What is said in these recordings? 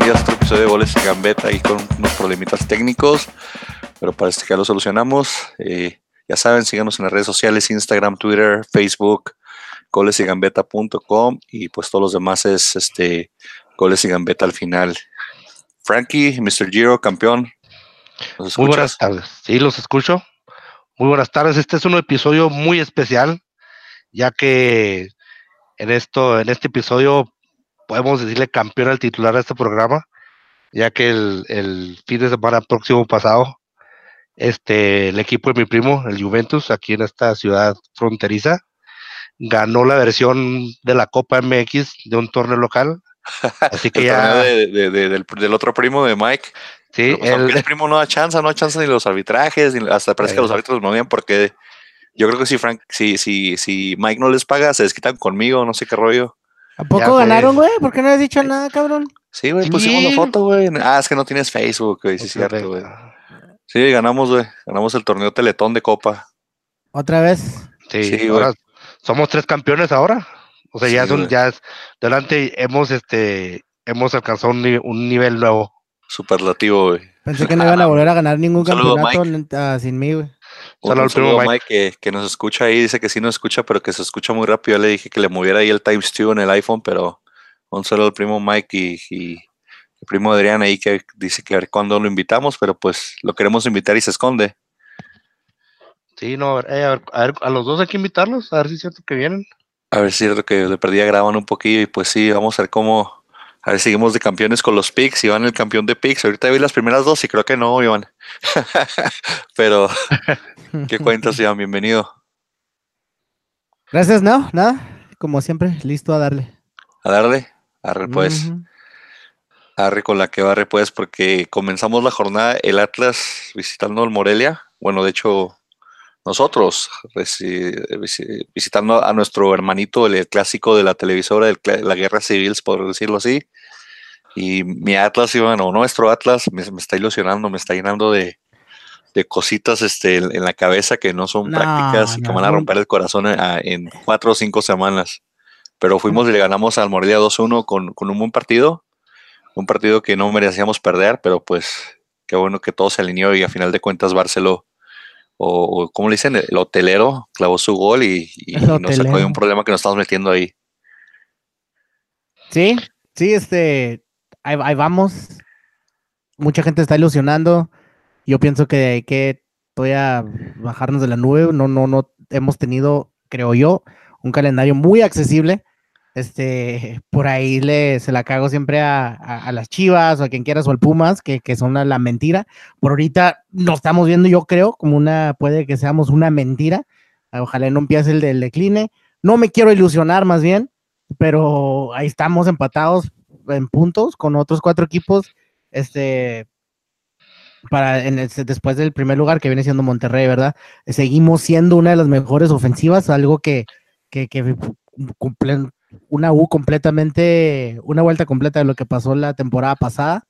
bienvenidos a otro episodio de Goles y Gambeta y con unos problemitas técnicos, pero parece que ya lo solucionamos. Eh, ya saben, síganos en las redes sociales, Instagram, Twitter, Facebook, golesygambeta.com y pues todos los demás es este Goles y Gambeta al final. Frankie, Mr. Giro, campeón. Muy buenas tardes. Sí, los escucho. Muy buenas tardes. Este es un episodio muy especial, ya que en esto, en este episodio podemos decirle campeón al titular de este programa, ya que el, fin de semana próximo pasado, este, el equipo de mi primo, el Juventus, aquí en esta ciudad fronteriza, ganó la versión de la Copa MX de un torneo local. Así que ya. del, otro primo de Mike. Sí, pues, el, primo no da chance, no da chance ni los arbitrajes, hasta parece que los árbitros no porque yo creo que si Frank, si, si, si Mike no les paga, se desquitan conmigo, no sé qué rollo. ¿A poco ganaron, güey? ¿Por qué no has dicho nada, cabrón? Sí, güey, pusimos la foto, güey. Ah, es que no tienes Facebook, güey, sí es cierto, güey. Sí, ganamos, güey. Ganamos el torneo Teletón de Copa. ¿Otra vez? Sí, ahora somos tres campeones ahora. O sea, ya son, ya es, delante hemos, este, hemos alcanzado un, nivel nuevo. Superlativo, güey. Pensé que no iban a volver a ganar ningún campeonato ah, sin mí, güey. Solo al primo Mike, que, que, nos escucha ahí, dice que sí nos escucha, pero que se escucha muy rápido. Ya le dije que le moviera ahí el Times 2 en el iPhone, pero un solo al primo Mike y, el primo Adrián ahí que dice que a ver cuándo lo invitamos, pero pues lo queremos invitar y se esconde. Sí, no, eh, a, ver, a, ver, a los dos hay que invitarlos, a ver si es cierto que vienen. A ver si es cierto que le perdí a graban un poquillo y pues sí, vamos a ver cómo, a ver, seguimos de campeones con los picks. Iván, el campeón de picks. Ahorita vi las primeras dos y creo que no, Iván. Pero, ¿qué cuentas, Iván? Bienvenido. Gracias, no, nada. Como siempre, listo a darle. A darle. Arre, pues. Arre con la que barre, pues, porque comenzamos la jornada el Atlas visitando el Morelia. Bueno, de hecho, nosotros visitando a nuestro hermanito, el clásico de la televisora de la guerra civil, por decirlo así. Y mi Atlas, y bueno, nuestro Atlas me, está ilusionando, me está llenando de, cositas este, en, la cabeza que no son prácticas y que van a romper el corazón en, cuatro o cinco semanas. Pero fuimos y le ganamos al Morelia 2-1 con, con un buen partido. Un partido que no merecíamos perder, pero pues qué bueno que todo se alineó y a final de cuentas Barceló o, como le dicen, el hotelero clavó su gol y, nos sacó de un problema que nos estamos metiendo ahí. Sí, sí, este, ahí, vamos. Mucha gente está ilusionando. Yo pienso que hay que todavía bajarnos de la nube. No, no, no hemos tenido, creo yo, un calendario muy accesible este, por ahí le, se la cago siempre a, las Chivas o a quien quieras o al Pumas, que, son la, mentira. Por ahorita nos estamos viendo, yo creo, como una, puede que seamos una mentira. Ojalá no empiece el decline. No me quiero ilusionar más bien, pero ahí estamos empatados en puntos con otros cuatro equipos. Este, para en después del primer lugar que viene siendo Monterrey, ¿verdad? Seguimos siendo una de las mejores ofensivas, algo que, que, que una U completamente, una vuelta completa de lo que pasó la temporada pasada.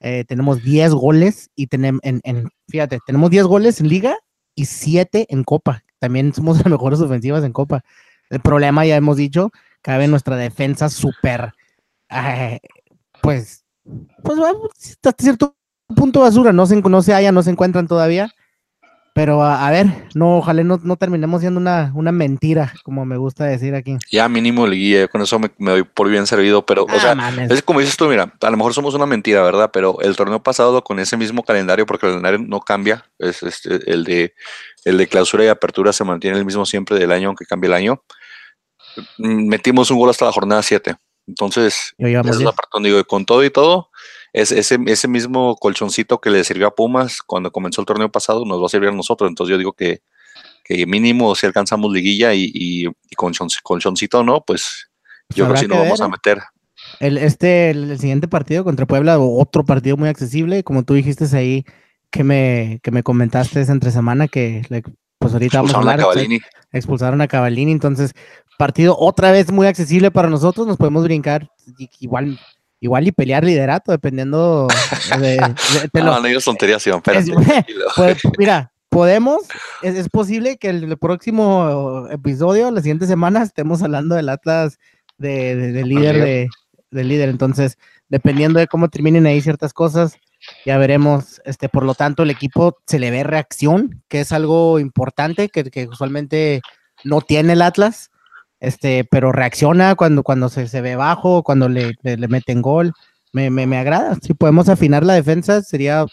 Eh, tenemos 10 goles y tenemos, en, fíjate, tenemos 10 goles en liga y 7 en copa. También somos las mejores ofensivas en copa. El problema, ya hemos dicho, cabe nuestra defensa súper, eh, pues, pues, hasta cierto punto basura, no se, no se haya, no se encuentran todavía. Pero a, ver, no, ojalá no, no terminemos siendo una, una, mentira, como me gusta decir aquí. Ya mínimo liguilla, con eso me, doy por bien servido, pero, o ah, sea, es como dices tú, mira, a lo mejor somos una mentira, ¿verdad? Pero el torneo pasado con ese mismo calendario, porque el calendario no cambia, es, el de el de clausura y apertura se mantiene el mismo siempre del año, aunque cambie el año. Mm, metimos un gol hasta la jornada 7. Entonces, esa es la parte donde digo, con todo y todo, es, ese, ese mismo colchoncito que le sirvió a Pumas cuando comenzó el torneo pasado nos va a servir a nosotros. Entonces yo digo que, que mínimo si alcanzamos liguilla y, y, con colchoncito no, pues yo creo que sí nos vamos a meter. El, este, el, siguiente partido contra Puebla, otro partido muy accesible, como tú dijiste ahí, que me, que me comentaste esa entre semana, que pues ahorita vamos a hablar. A expulsaron a Cavallini, entonces partido otra vez muy accesible para nosotros, nos podemos brincar igual igual y pelear liderato, dependiendo de... no, no digas Iván, pues, mira, podemos, es, posible que el, próximo episodio, la siguiente semana, estemos hablando del Atlas de, líder de, líder. Entonces, dependiendo de cómo terminen ahí ciertas cosas, ya veremos. Este, por lo tanto, el equipo se le ve reacción, que es algo importante que, que usualmente no tiene el Atlas, este, pero reacciona cuando, cuando se, se ve bajo, cuando le, le, meten gol. Me, me, me, agrada. Si podemos afinar la defensa, sería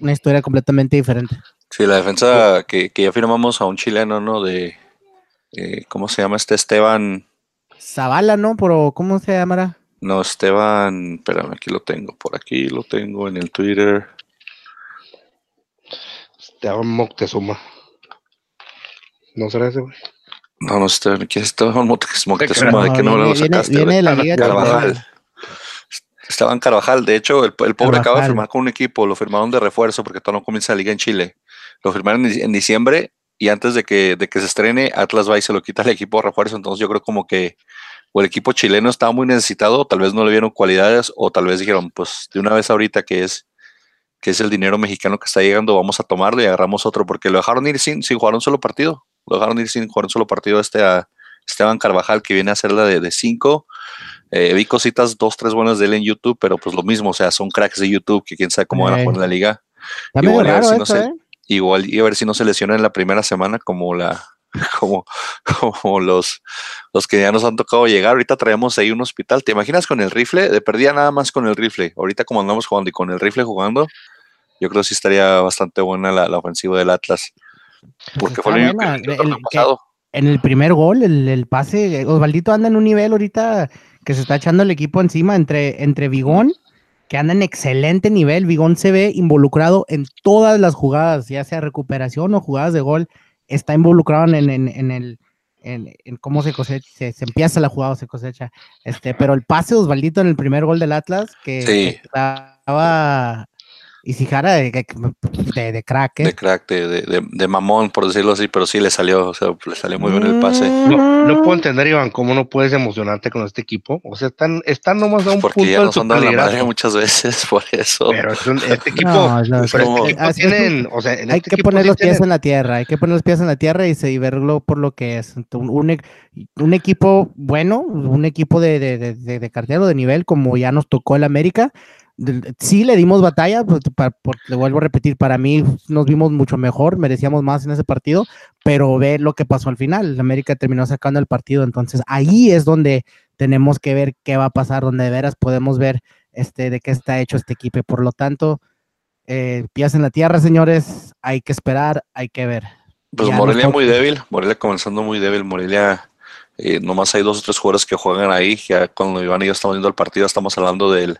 una historia completamente diferente. Sí, la defensa que, que ya firmamos a un chileno, ¿no? De, eh, ¿cómo se llama este Esteban? Zavala, ¿no? Pero, ¿cómo se llamará? No, Esteban, espérame, aquí lo tengo, por aquí lo tengo en el Twitter. Esteban Moctezuma. ¿No será ese, güey? No, no, Esteban, ¿quién es Esteban Moctezuma? ¿De qué no lo sacaste? Viene la Liga Carvajal. Esteban Carvajal, de hecho, el, pobre acaba de firmar con un equipo, lo firmaron de refuerzo porque todavía no comienza la liga en Chile. Lo firmaron en diciembre y antes de que, de que se estrene, Atlas va y se lo quita el equipo de refuerzo. Entonces yo creo como que o el equipo chileno estaba muy necesitado, tal vez no le vieron cualidades, o tal vez dijeron, pues de una vez ahorita que es, que es el dinero mexicano que está llegando, vamos a tomarlo y agarramos otro, porque lo dejaron ir sin, sin jugar un solo partido. Lo dejaron ir sin jugar un solo partido este a Esteban Carvajal, que viene a hacer la de, de cinco. Eh, vi cositas, dos, tres buenas de él en YouTube, pero pues lo mismo, o sea, son cracks de YouTube que quién sabe cómo van a jugar en la liga. Igual, a ver si no se, ¿eh? igual y a ver si no se lesiona en la primera semana como la como, como los, los que ya nos han tocado llegar. Ahorita traemos ahí un hospital. ¿Te imaginas con el rifle? De perdida nada más con el rifle. Ahorita como andamos jugando y con el rifle jugando, yo creo que sí estaría bastante buena la, ofensiva del Atlas. Porque fue el, pasado. en el primer gol, el, pase, Osvaldito anda en un nivel ahorita que se está echando el equipo encima entre, entre Vigón que anda en excelente nivel. Vigón se ve involucrado en todas las jugadas, ya sea recuperación o jugadas de gol. Está involucrado en, en, el. En, cómo se cosecha, se, empieza la jugada o se cosecha. Este, pero el pase de Osvaldito en el primer gol del Atlas, que estaba y Sijara de, de, de, crack. ¿eh? De crack, de, de, mamón, por decirlo así, pero sí le salió, o sea, le salió muy bien el pase. No, no puedo entender, Iván, cómo no puedes emocionarte con este equipo. O sea, están, están nomás a un Porque punto ya nos han dado la madre muchas veces por eso. Pero este equipo, no, como, tienen, o sea, hay este que poner los pies en la tierra, hay que poner los pies en la tierra y, y verlo por lo que es. Un, un, un equipo bueno, un equipo de, de, de, de cartero de nivel, como ya nos tocó el América, sí le dimos batalla, pues, le vuelvo a repetir, para mí nos vimos mucho mejor, merecíamos más en ese partido, pero ve lo que pasó al final, América terminó sacando el partido, entonces ahí es donde tenemos que ver qué va a pasar, donde de veras podemos ver este, de qué está hecho este equipo, por lo tanto, eh, pies en la tierra, señores, hay que esperar, hay que ver. Pues Morelia muy débil, Morelia comenzando muy débil, Morelia... Eh, nomás hay dos o tres jugadores que juegan ahí, ya cuando Iván y yo estamos viendo el partido estamos hablando del,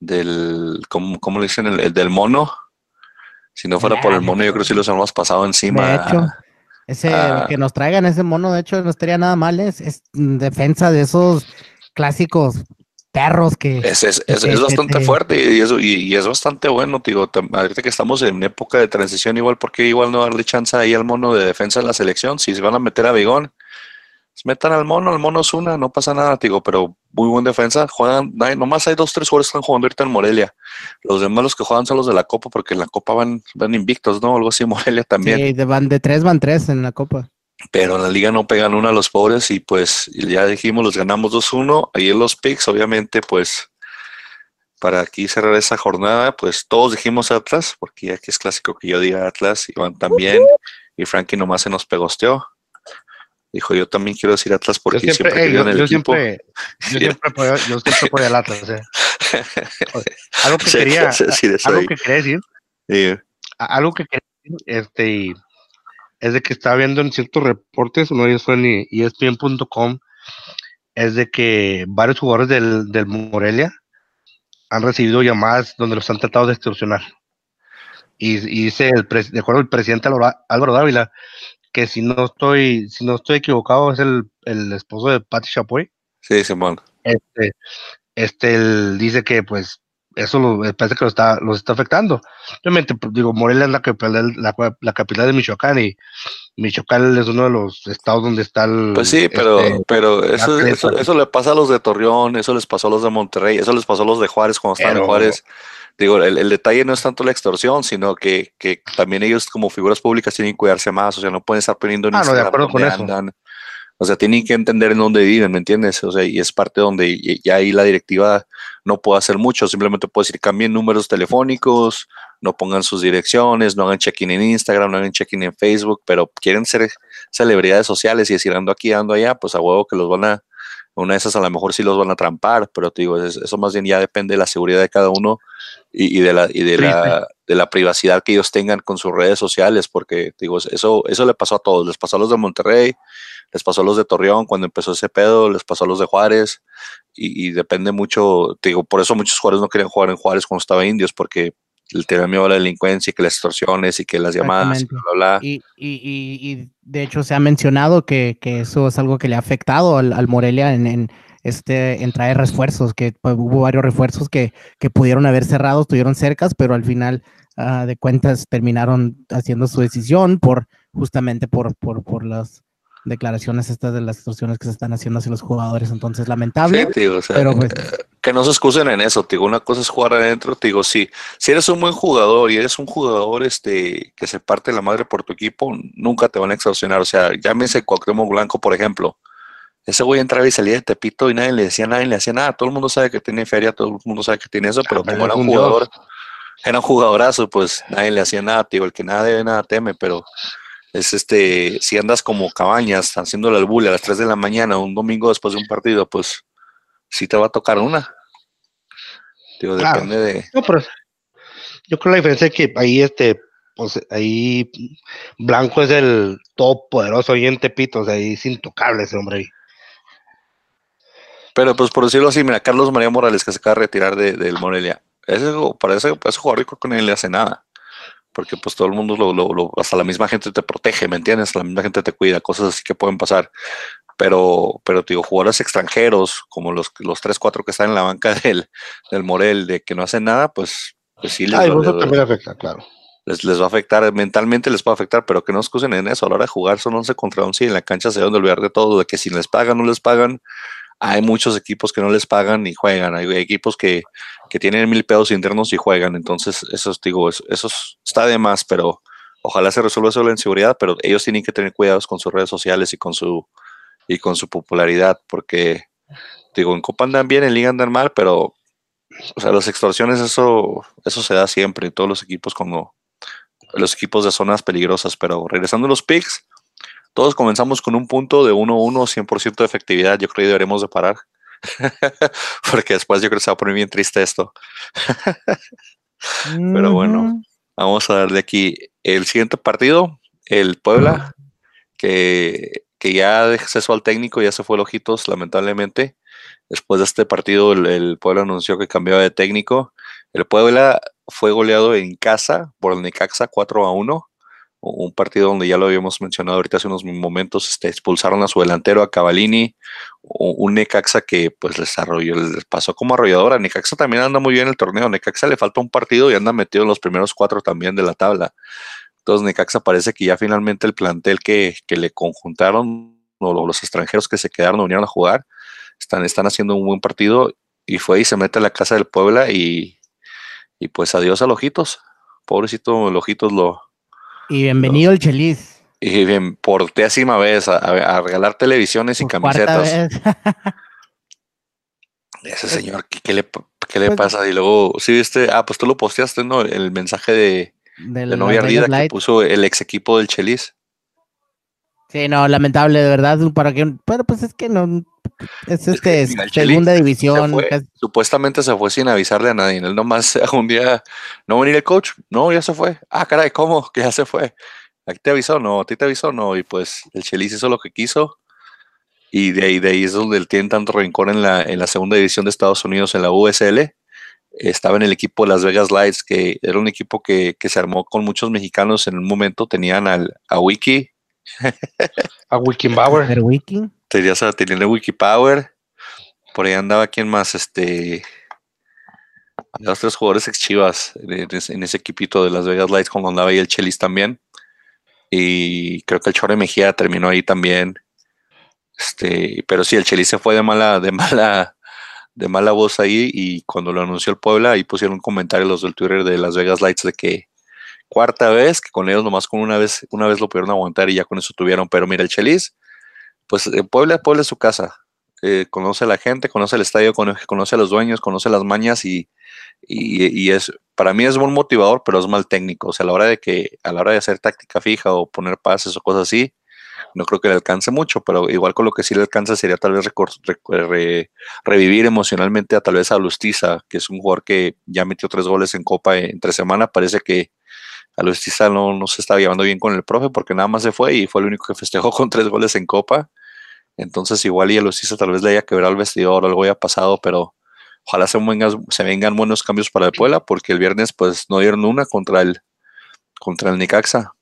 del, ¿cómo, cómo le dicen? El, del mono. Si no fuera por el mono, yo creo que sí los hemos pasado encima. De hecho, ese, que nos traigan ese mono, de hecho, no estaría nada mal. Es, es defensa de esos clásicos perros que... Es, es, es, bastante fuerte y, eso, y, es bastante bueno, digo, ahorita que estamos en época de transición igual, porque igual no darle chance ahí al mono de defensa en la selección? Si se van a meter a Bigón, metan al mono, el mono es una, no pasa nada, digo, pero muy buen defensa. Juegan, nomás hay dos, tres jugadores que están jugando ahorita en Morelia. Los demás los que juegan son los de la Copa, porque en la Copa van, van invictos, ¿no? Algo así, Morelia también. Sí, de, van de tres, van tres en la Copa. Pero en la liga no pegan uno a los pobres y pues ya dijimos, los ganamos 2-1. Ahí en los picks, obviamente, pues para aquí cerrar esa jornada, pues todos dijimos Atlas, porque aquí es clásico que yo diga Atlas, Iván también, y Frankie nomás se nos pegosteó. Dijo, yo también quiero decir Atlas porque yo siempre, siempre yo, Siempre, yo, siempre apoyo, yo siempre al Atlas. Eh. Algo que quería, algo que quería decir, algo que quería decir, este, es de que estaba viendo en ciertos reportes, uno de ellos fue en ESPN.com, es de que varios jugadores del, del Morelia han recibido llamadas donde los han tratado de extorsionar. Y, y dice, el de acuerdo el presidente Álvaro Dávila, que si no estoy, si no estoy equivocado, es el, el esposo de Patti Chapoy. Sí, Simón. Este, este él dice que pues eso lo, parece que lo está, los está afectando. Obviamente, pues, digo, Morelia es la la, la, capital de Michoacán y Michoacán es uno de los estados donde está el. Pues sí, pero, este, pero eso, eso, le pasa a los de Torreón, eso les pasó a los de Monterrey, eso les pasó a los de Juárez cuando estaban en Juárez. Digo, el, detalle no es tanto la extorsión, sino que, también ellos como figuras públicas tienen que cuidarse más, o sea, no pueden estar poniendo en ah, Instagram no, de acuerdo con eso. O sea, tienen que entender en dónde viven, ¿me entiendes? O sea, y es parte donde ya ahí la directiva no puede hacer mucho, simplemente puede decir cambien números telefónicos, no pongan sus direcciones, no hagan check-in en Instagram, no hagan check-in en Facebook, pero quieren ser celebridades sociales y decir ando aquí, ando allá, pues a huevo que los van a, una de esas a lo mejor sí los van a trampar, pero te digo, eso más bien ya depende de la seguridad de cada uno y, de, la, y de, la, de la privacidad que ellos tengan con sus redes sociales, porque digo, eso, eso le pasó a todos, les pasó a los de Monterrey, les pasó a los de Torreón cuando empezó ese pedo, les pasó a los de Juárez, y, depende mucho, digo, por eso muchos jugadores no querían jugar en Juárez cuando estaba Indios, porque el tema miedo a la delincuencia y que las extorsiones y que las llamadas y bla, bla, Y, y, de hecho se ha mencionado que, eso es algo que le ha afectado al, Morelia en, este, en traer refuerzos, que pues, hubo varios refuerzos que, que, pudieron haber cerrado, estuvieron cercas, pero al final ah, de cuentas terminaron haciendo su decisión por justamente por, por, por las declaraciones estas de las extorsiones que se están haciendo hacia los jugadores. Entonces, lamentable. pero pues, eh, que no se excusen en eso. Digo, una cosa es jugar adentro. digo, sí, si eres un buen jugador y eres un jugador este, que se parte la madre por tu equipo, nunca te van a extorsionar. O sea, llámese Cuauhtémoc Blanco, por ejemplo. Ese güey entraba y salía de Tepito y nadie le decía nada, nadie le hacía nada. Todo el mundo sabe que tiene feria, todo el mundo sabe que tiene eso, pero como era un jugador, era un jugadorazo, pues nadie le hacía nada. Digo, el que nada debe, nada teme, pero es este, si andas como cabañas haciendo el bulle a las 3 de la mañana, un domingo después de un partido, pues sí te va a tocar una. Digo, depende de. No, pero yo creo la diferencia es que ahí este, pues ahí Blanco es el top poderoso ahí en Tepito, o sea, ahí es intocable ese hombre ahí. Pero pues por decirlo así, mira, Carlos María Morales que se acaba de retirar del Morelia. Ese, para ese, ese jugador rico con él le hace nada porque pues todo el mundo, lo, hasta la misma gente te protege, ¿me entiendes? La misma gente te cuida, cosas así que pueden pasar. Pero, pero digo, jugadores extranjeros, como los, los 3, 4 que están en la banca del, del Morel, de que no hacen nada, pues, pues sí les, va, afecta, claro. Les, les, va a afectar, mentalmente les va a afectar, pero que no excusen en eso. A la hora de jugar son 11 contra 11 y en la cancha se deben de olvidar de todo, de que si les pagan, no les pagan, hay muchos equipos que no les pagan y juegan. Hay equipos que, tienen mil pedos internos y juegan. Entonces, eso, digo, eso, eso, está de más, pero ojalá se resuelva eso la inseguridad, pero ellos tienen que tener cuidados con sus redes sociales y con su, y con su popularidad, porque, digo, en Copa andan bien, en Liga andan mal, pero, o sea, las extorsiones, eso, eso se da siempre en todos los equipos como los equipos de zonas peligrosas, pero regresando a los picks, todos comenzamos con un punto de 1-1, 100% de efectividad. Yo creo que deberemos de parar. Porque después yo creo que se va a poner bien triste esto. Pero bueno, vamos a darle aquí el siguiente partido, el Puebla, que, que ya cesó al técnico, ya se fue el Ojitos, lamentablemente. Después de este partido, el, el Puebla anunció que cambiaba de técnico. El Puebla fue goleado en casa por el Necaxa 4 a 1 un partido donde ya lo habíamos mencionado ahorita hace unos momentos, este, expulsaron a su delantero, a Cavalini, un Necaxa que pues les, arrolló, les pasó como arrolladora. Necaxa también anda muy bien en el torneo, Necaxa le falta un partido y anda metido en los primeros cuatro también de la tabla. Entonces Necaxa parece que ya finalmente el plantel que, le conjuntaron, o los extranjeros que se quedaron, vinieron a jugar, están, están haciendo un buen partido y fue y se mete a la casa del Puebla y, y pues adiós a Lojitos. Pobrecito Lojitos lo, y bienvenido el Chelis. Y bien, por décima vez a, regalar televisiones y camisetas. Ese señor, ¿qué, le, qué le pues pasa? Y luego, sí, viste, ah, pues tú lo posteaste, ¿no? El mensaje de, de novia ardida que puso el ex equipo del Chelis. Sí, no, lamentable, de verdad, para que, pero pues es que no, es este, segunda división. supuestamente se fue sin avisarle a nadie, él nomás un día, no venir el coach, no, ya se fue, ah, caray, ¿cómo? Que ya se fue, ¿a ti te avisó? No, ¿a ti te avisó? No, y pues el Chelis hizo lo que quiso, y de ahí, de ahí es donde él tiene tanto rencor en la, en la segunda división de Estados Unidos, en la USL, estaba en el equipo de Las Vegas Lights, que era un equipo que, que se armó con muchos mexicanos en un momento, tenían al, a Wiki, a Wikibauer. Wiki? Tenías a tener Wikipower. Por ahí andaba quien más, este. Los tres jugadores ex chivas en, ese equipito de Las Vegas Lights, cuando andaba ahí el Chelis también. Y creo que el Chore Mejía terminó ahí también. Este, pero sí, el Chelis se fue de mala, de mala, de mala voz ahí. Y cuando lo anunció el Puebla, ahí pusieron un comentario los del Twitter de Las Vegas Lights de que cuarta vez, que con ellos nomás con una vez, una vez lo pudieron aguantar y ya con eso tuvieron. Pero mira, el Chelis pues Puebla, Puebla es su casa. Eh, conoce a la gente, conoce el estadio, conoce, a los dueños, conoce las mañas y, y, es, para mí es buen motivador, pero es mal técnico. O sea, a la hora de que, a la hora de hacer táctica fija o poner pases o cosas así, no creo que le alcance mucho, pero igual con lo que sí le alcanza sería tal vez revivir emocionalmente a tal vez a Lustiza, que es un jugador que ya metió tres goles en Copa entre semana. Parece que a Lustiza no, se estaba llevando bien con el profe porque nada más se fue y fue el único que festejó con tres goles en Copa. Entonces igual y a Lustiza tal vez le haya quebrado el vestidor o algo haya pasado, pero ojalá se vengan, buenos cambios para el Puebla porque el viernes pues no dieron una contra el contra el Nicaxa.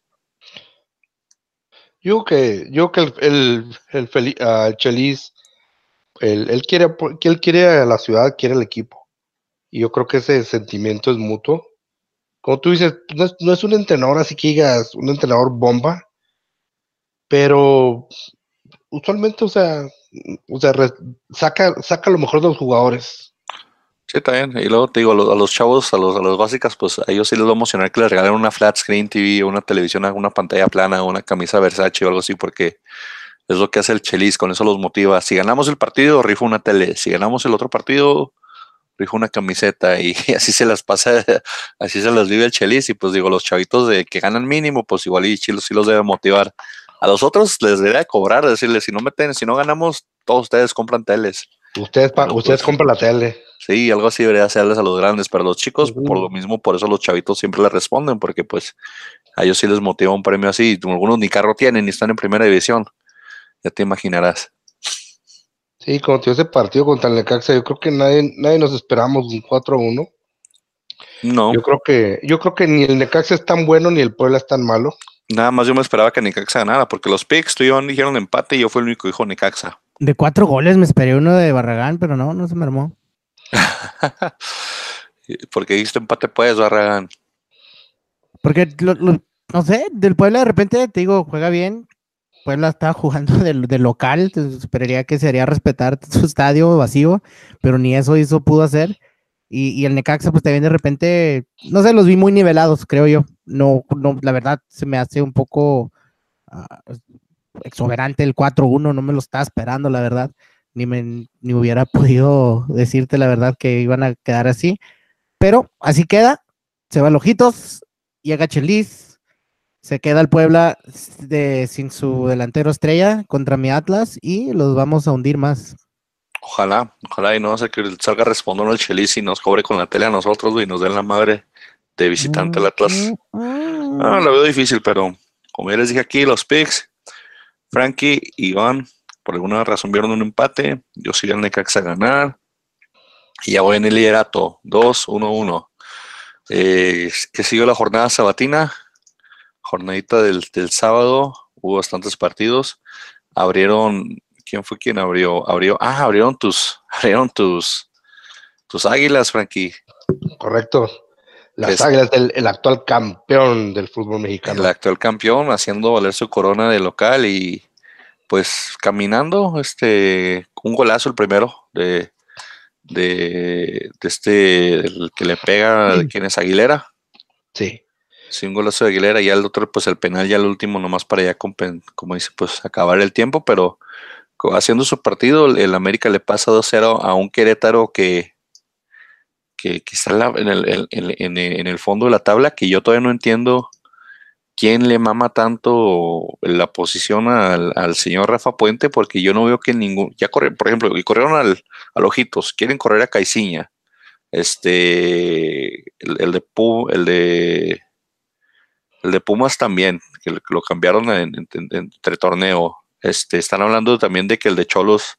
Yo que, yo que el, el, el, ah, Chelis, él, quiere, que él quiere a la ciudad, quiere el equipo. Y yo creo que ese sentimiento es mutuo. Como tú dices, no es, un entrenador así que digas, un entrenador bomba, pero usualmente, o sea, o sea saca, saca lo mejor de los jugadores. Sí, también. Y luego te digo, a los, chavos, a los, a los básicas, pues a ellos sí les va a emocionar que les regalen una flat screen TV, una televisión, una pantalla plana, una camisa Versace o algo así, porque es lo que hace el Chelis, con eso los motiva. Si ganamos el partido, rifa una tele. Si ganamos el otro partido, rifa una camiseta. Y así se las pasa, así se las vive el Chelis. Y pues digo, los chavitos de que ganan mínimo, pues igual y Chilos sí los debe motivar. A los otros les debería cobrar, decirles, si no meten, si no ganamos, todos ustedes compran teles. Ustedes, ustedes pues, compran la tele. Sí, algo así debería hacerles a los grandes, pero los chicos, por lo mismo, por eso los chavitos siempre les responden, porque pues a ellos sí les motiva un premio así. Algunos ni carro tienen ni están en primera división. Ya te imaginarás. Sí, como ese partido contra el Necaxa, yo creo que nadie, nadie nos esperamos un 4-1. No. Yo creo que, yo creo que ni el Necaxa es tan bueno ni el Puebla es tan malo. Nada más yo me esperaba que Necaxa ganara, porque los picks tú y yo dijeron empate y yo fui el único que dijo Necaxa. De cuatro goles me esperé uno de Barragán, pero no, no se me armó. Porque diste empate pues, Barragán. Porque, no sé, del Puebla de repente, te digo, juega bien. Puebla está jugando del, local, esperaría que sería respetar su estadio vacío, pero ni eso hizo, pudo hacer. Y, el Necaxa, pues también de repente, no sé, los vi muy nivelados, creo yo. No, no, la verdad se me hace un poco ah, exuberante el 4-1, no me lo estaba esperando, la verdad ni, me, ni hubiera podido decirte la verdad que iban a quedar así. Pero así queda, se va Ojitos, llega Chelis, se queda el Puebla de, sin su delantero estrella contra mi Atlas y los vamos a hundir más. Ojalá, ojalá y no sé que salga respondiendo el Chelis y nos cobre con la tele a nosotros y nos den la madre de visitante al Atlas. Mm, mm. Ah, lo veo difícil, pero como ya les dije aquí, los picks, Frankie, Iván, por alguna razón vieron un empate, yo sigo el Necaxa a ganar, y ya voy en el liderato, 2-1-1. Eh, que siguió la jornada sabatina, jornadita del, sábado, hubo bastantes partidos, abrieron, ¿quién fue quien abrió? Abrió, ah, abrieron tus, abrieron tus, tus águilas, Frankie. Correcto. Las águilas del el actual campeón del fútbol mexicano. El actual campeón haciendo valer su corona de local y pues caminando, este, un golazo el primero de, de, este, el que le pega, de quien es Aguilera. Sí. Sí, un golazo de Aguilera y el otro, pues el penal ya el último, nomás para ya, como dice, pues acabar el tiempo, pero haciendo su partido, el América le pasa 2-0 a un Querétaro que, que, está en el, en el fondo de la tabla, que yo todavía no entiendo quién le mama tanto la posición al, señor Rafa Puente, porque yo no veo que ningún, ya corre, por ejemplo, corrieron al, al Ojitos, quieren correr a Caiciña, este, el, de el de el de Pumas también, que lo cambiaron entre torneo, este, están hablando también de que el de Cholos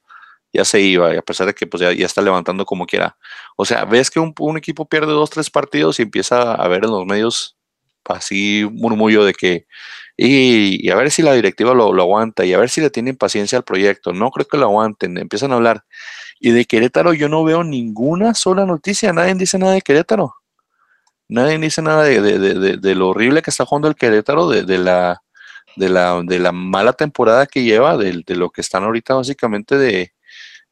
ya se iba, y a pesar de que pues ya, ya está levantando como quiera. O sea, ves que un, equipo pierde dos, tres partidos y empieza a ver en los medios así murmullo de que, y, a ver si la directiva lo, aguanta y a ver si le tienen paciencia al proyecto. No creo que lo aguanten, empiezan a hablar. Y de Querétaro yo no veo ninguna sola noticia, nadie dice nada de Querétaro. Nadie dice nada de, lo horrible que está jugando el Querétaro, de, la, de, la, de la mala temporada que lleva, de, lo que están ahorita básicamente de,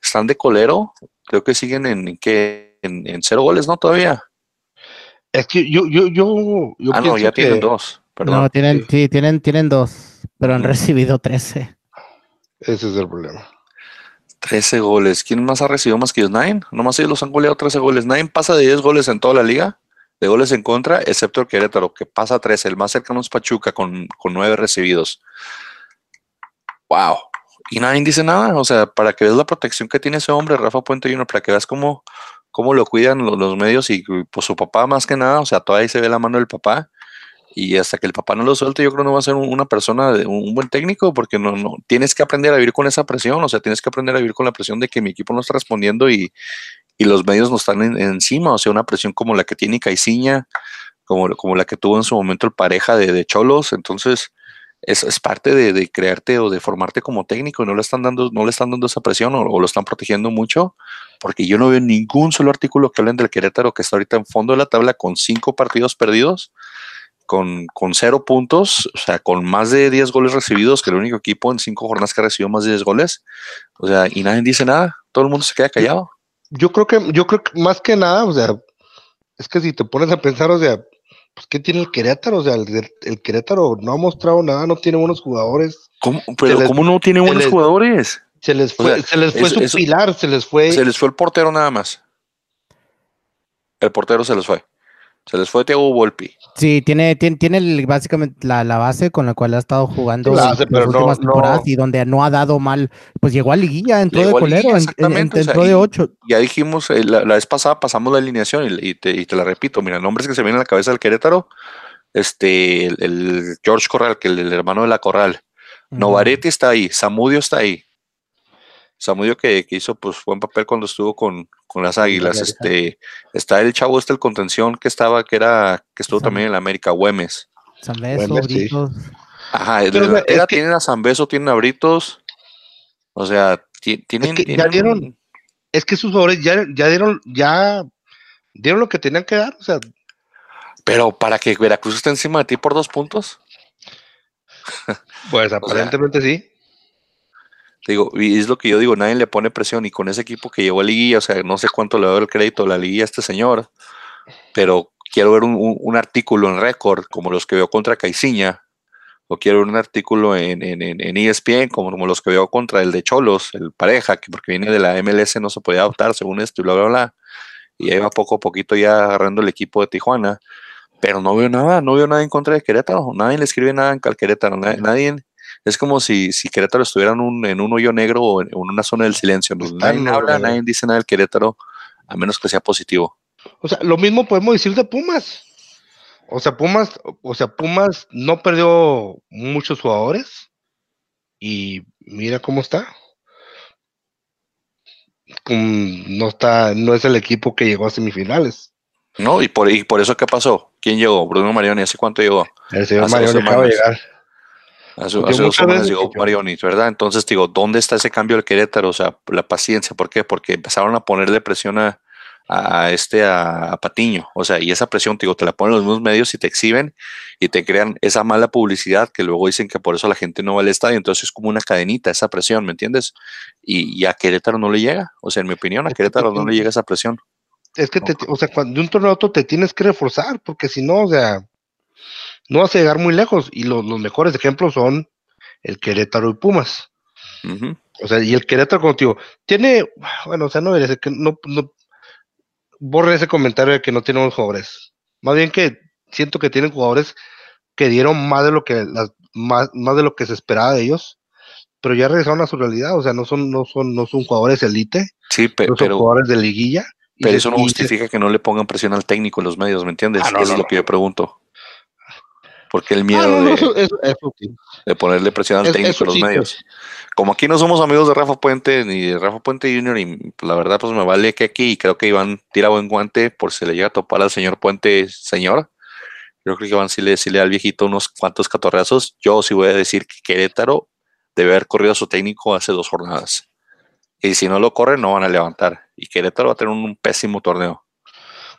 están de colero, creo que siguen en, que en, en cero goles, ¿no? Todavía. Es que yo, yo, yo, ah, no, ya tienen dos. No, tienen, sí, tienen, tienen dos, pero han recibido trece. Ese es el problema. 13 goles. ¿Quién más ha recibido más que ellos? Nine. Nomás ellos los han goleado 13 goles. Nine pasa de 10 goles en toda la liga, de goles en contra, excepto el Querétaro, que pasa 13. El más cercano es Pachuca, con, con 9 recibidos. Wow. Y nadie dice nada. O sea, para que veas la protección que tiene ese hombre, Rafa Puente Jr., para que veas cómo, cómo lo cuidan los, los medios y pues su papá más que nada. O sea, todavía se ve la mano del papá y hasta que el papá no lo suelte, yo creo que no va a ser una persona, de, un buen técnico, porque no, no, tienes que aprender a vivir con esa presión, o sea, tienes que aprender a vivir con la presión de que mi equipo no está respondiendo y, y los medios no están encima, o sea, una presión como la que tiene Caiciña, como, como la que tuvo en su momento el pareja de, de Cholos, entonces es, es parte de, de, crearte o de formarte como técnico y no le están dando, no le están dando esa presión o, o, lo están protegiendo mucho, porque yo no veo ningún solo artículo que hablen del Querétaro que está ahorita en fondo de la tabla con cinco partidos perdidos con, con cero puntos, o sea, con más de 10 goles recibidos, que el único equipo en cinco jornadas que ha recibido más de 10 goles. O sea, y nadie dice nada, todo el mundo se queda callado. Yo creo que, yo creo que más que nada, o sea, es que si te pones a pensar, o sea, pues ¿qué tiene el Querétaro? O sea, el, el Querétaro no ha mostrado nada, no tiene buenos jugadores. ¿Cómo, pero les, ¿cómo no tiene buenos les, jugadores? Se les fue, o sea, se les fue eso, su eso, pilar, se les fue. Se les fue el portero nada más. El portero se les fue. Se les fue Thiago Volpi. Sí, tiene, tiene, tiene el, básicamente la, la, base con la cual ha estado jugando la base, las últimas no, temporadas no. y donde no ha dado mal, pues llegó a liguilla, entró llegó de colero, liguilla, en, en, entró o sea, de ocho. Ya dijimos, eh, la, la, vez pasada pasamos la alineación y, y, te, y, te, la repito, mira, nombres que se vienen a la cabeza del Querétaro, este, el, el George Corral, que el, el, hermano de la Corral, uh -huh. Novaretti está ahí, Samudio está ahí, Samudio que, que, hizo pues buen papel cuando estuvo con, con las Águilas. Este, está el chavo este el contención que estaba, que era, que estuvo San, también en la América, Güemes. San Beso, Britos. Sí. Ajá, que, tienen a San Beso, tienen a Britos. O sea, tienen, es que tienen, ya dieron, es que sus jugadores ya, ya dieron, ya dieron lo que tenían que dar, o sea. Pero para que Veracruz esté encima de ti por dos puntos. Pues aparentemente o sea, sí digo, y es lo que yo digo, nadie le pone presión y con ese equipo que llegó a liguilla, o sea, no sé cuánto le doy el crédito a la liguilla a este señor, pero quiero ver un, un, artículo en récord como los que veo contra Caiciña, o quiero ver un artículo en, en, en ESPN como, como, los que veo contra el de Cholos, el pareja, que porque viene de la MLS no se podía adoptar según esto y bla, bla, bla, y ahí va poco a poquito ya agarrando el equipo de Tijuana, pero no veo nada, no veo nada en contra de Querétaro, nadie le escribe nada en Querétaro, nadie, nadie es como si, si Querétaro estuviera en un, en un hoyo negro o en, una zona del silencio. Pues nadie no, habla, nadie dice nada del Querétaro, a menos que sea positivo. O sea, lo mismo podemos decir de Pumas. O sea, Pumas, o sea, Pumas no perdió muchos jugadores. Y mira cómo está. No está, no es el equipo que llegó a semifinales. No, y por, y por eso ¿qué pasó? ¿Quién llegó? Bruno Marioni, ¿hace cuánto llegó? El señor Marioni acaba de llegar. Hace, hace dos semanas llegó Marioni, ¿verdad? Entonces digo, ¿dónde está ese cambio del Querétaro? O sea, la paciencia, ¿por qué? Porque empezaron a ponerle presión a, a este, a, a, Patiño, o sea, y esa presión, digo, te la ponen los mismos medios y te exhiben y te crean esa mala publicidad que luego dicen que por eso la gente no va al estadio, entonces es como una cadenita esa presión, ¿me entiendes? Y, y a Querétaro no le llega, o sea, en mi opinión, a Querétaro no le llega esa presión. Es que, te, o sea, cuando de un torneo a otro te tienes que reforzar, porque si no, o sea, no vas a llegar muy lejos. Y los, los mejores ejemplos son el Querétaro y Pumas. Uh -huh. O sea, y el Querétaro contigo tiene, bueno, o sea, no merece que no, no borre ese comentario de que no tienen jugadores. Más bien que siento que tienen jugadores que dieron más de lo que las, más, más de lo que se esperaba de ellos, pero ya regresaron a su realidad, o sea, no son no son no son jugadores elite, sí, pe no son pero jugadores de liguilla. Pero eso no justifica que no le pongan presión al técnico en los medios, ¿me entiendes? Ah, no, eso no, es lo que yo pregunto. Porque el miedo ah, no, de, eso, eso, eso sí. de, ponerle presión al técnico en los sí, medios. Pues. Como aquí no somos amigos de Rafa Puente ni de Rafa Puente Jr. y pues, la verdad pues me vale que aquí y creo que Iván tira buen guante por si le llega a topar al señor Puente, señor. Yo creo que Iván sí le, sí le da al viejito unos cuantos catorrazos. Yo sí voy a decir que Querétaro debe haber corrido a su técnico hace dos jornadas. Y si no lo corre, no van a levantar. Y Querétaro va a tener un pésimo torneo.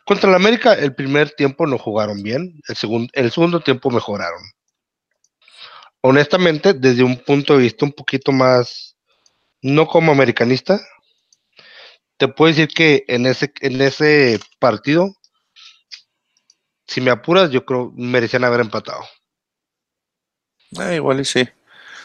Contra el América, el primer tiempo no jugaron bien, el, segundo, el segundo tiempo mejoraron. Honestamente, desde un punto de vista un poquito más, no como americanista, te puedo decir que en ese, en ese partido, si me apuras, yo creo merecían haber empatado. Eh, igual y sí.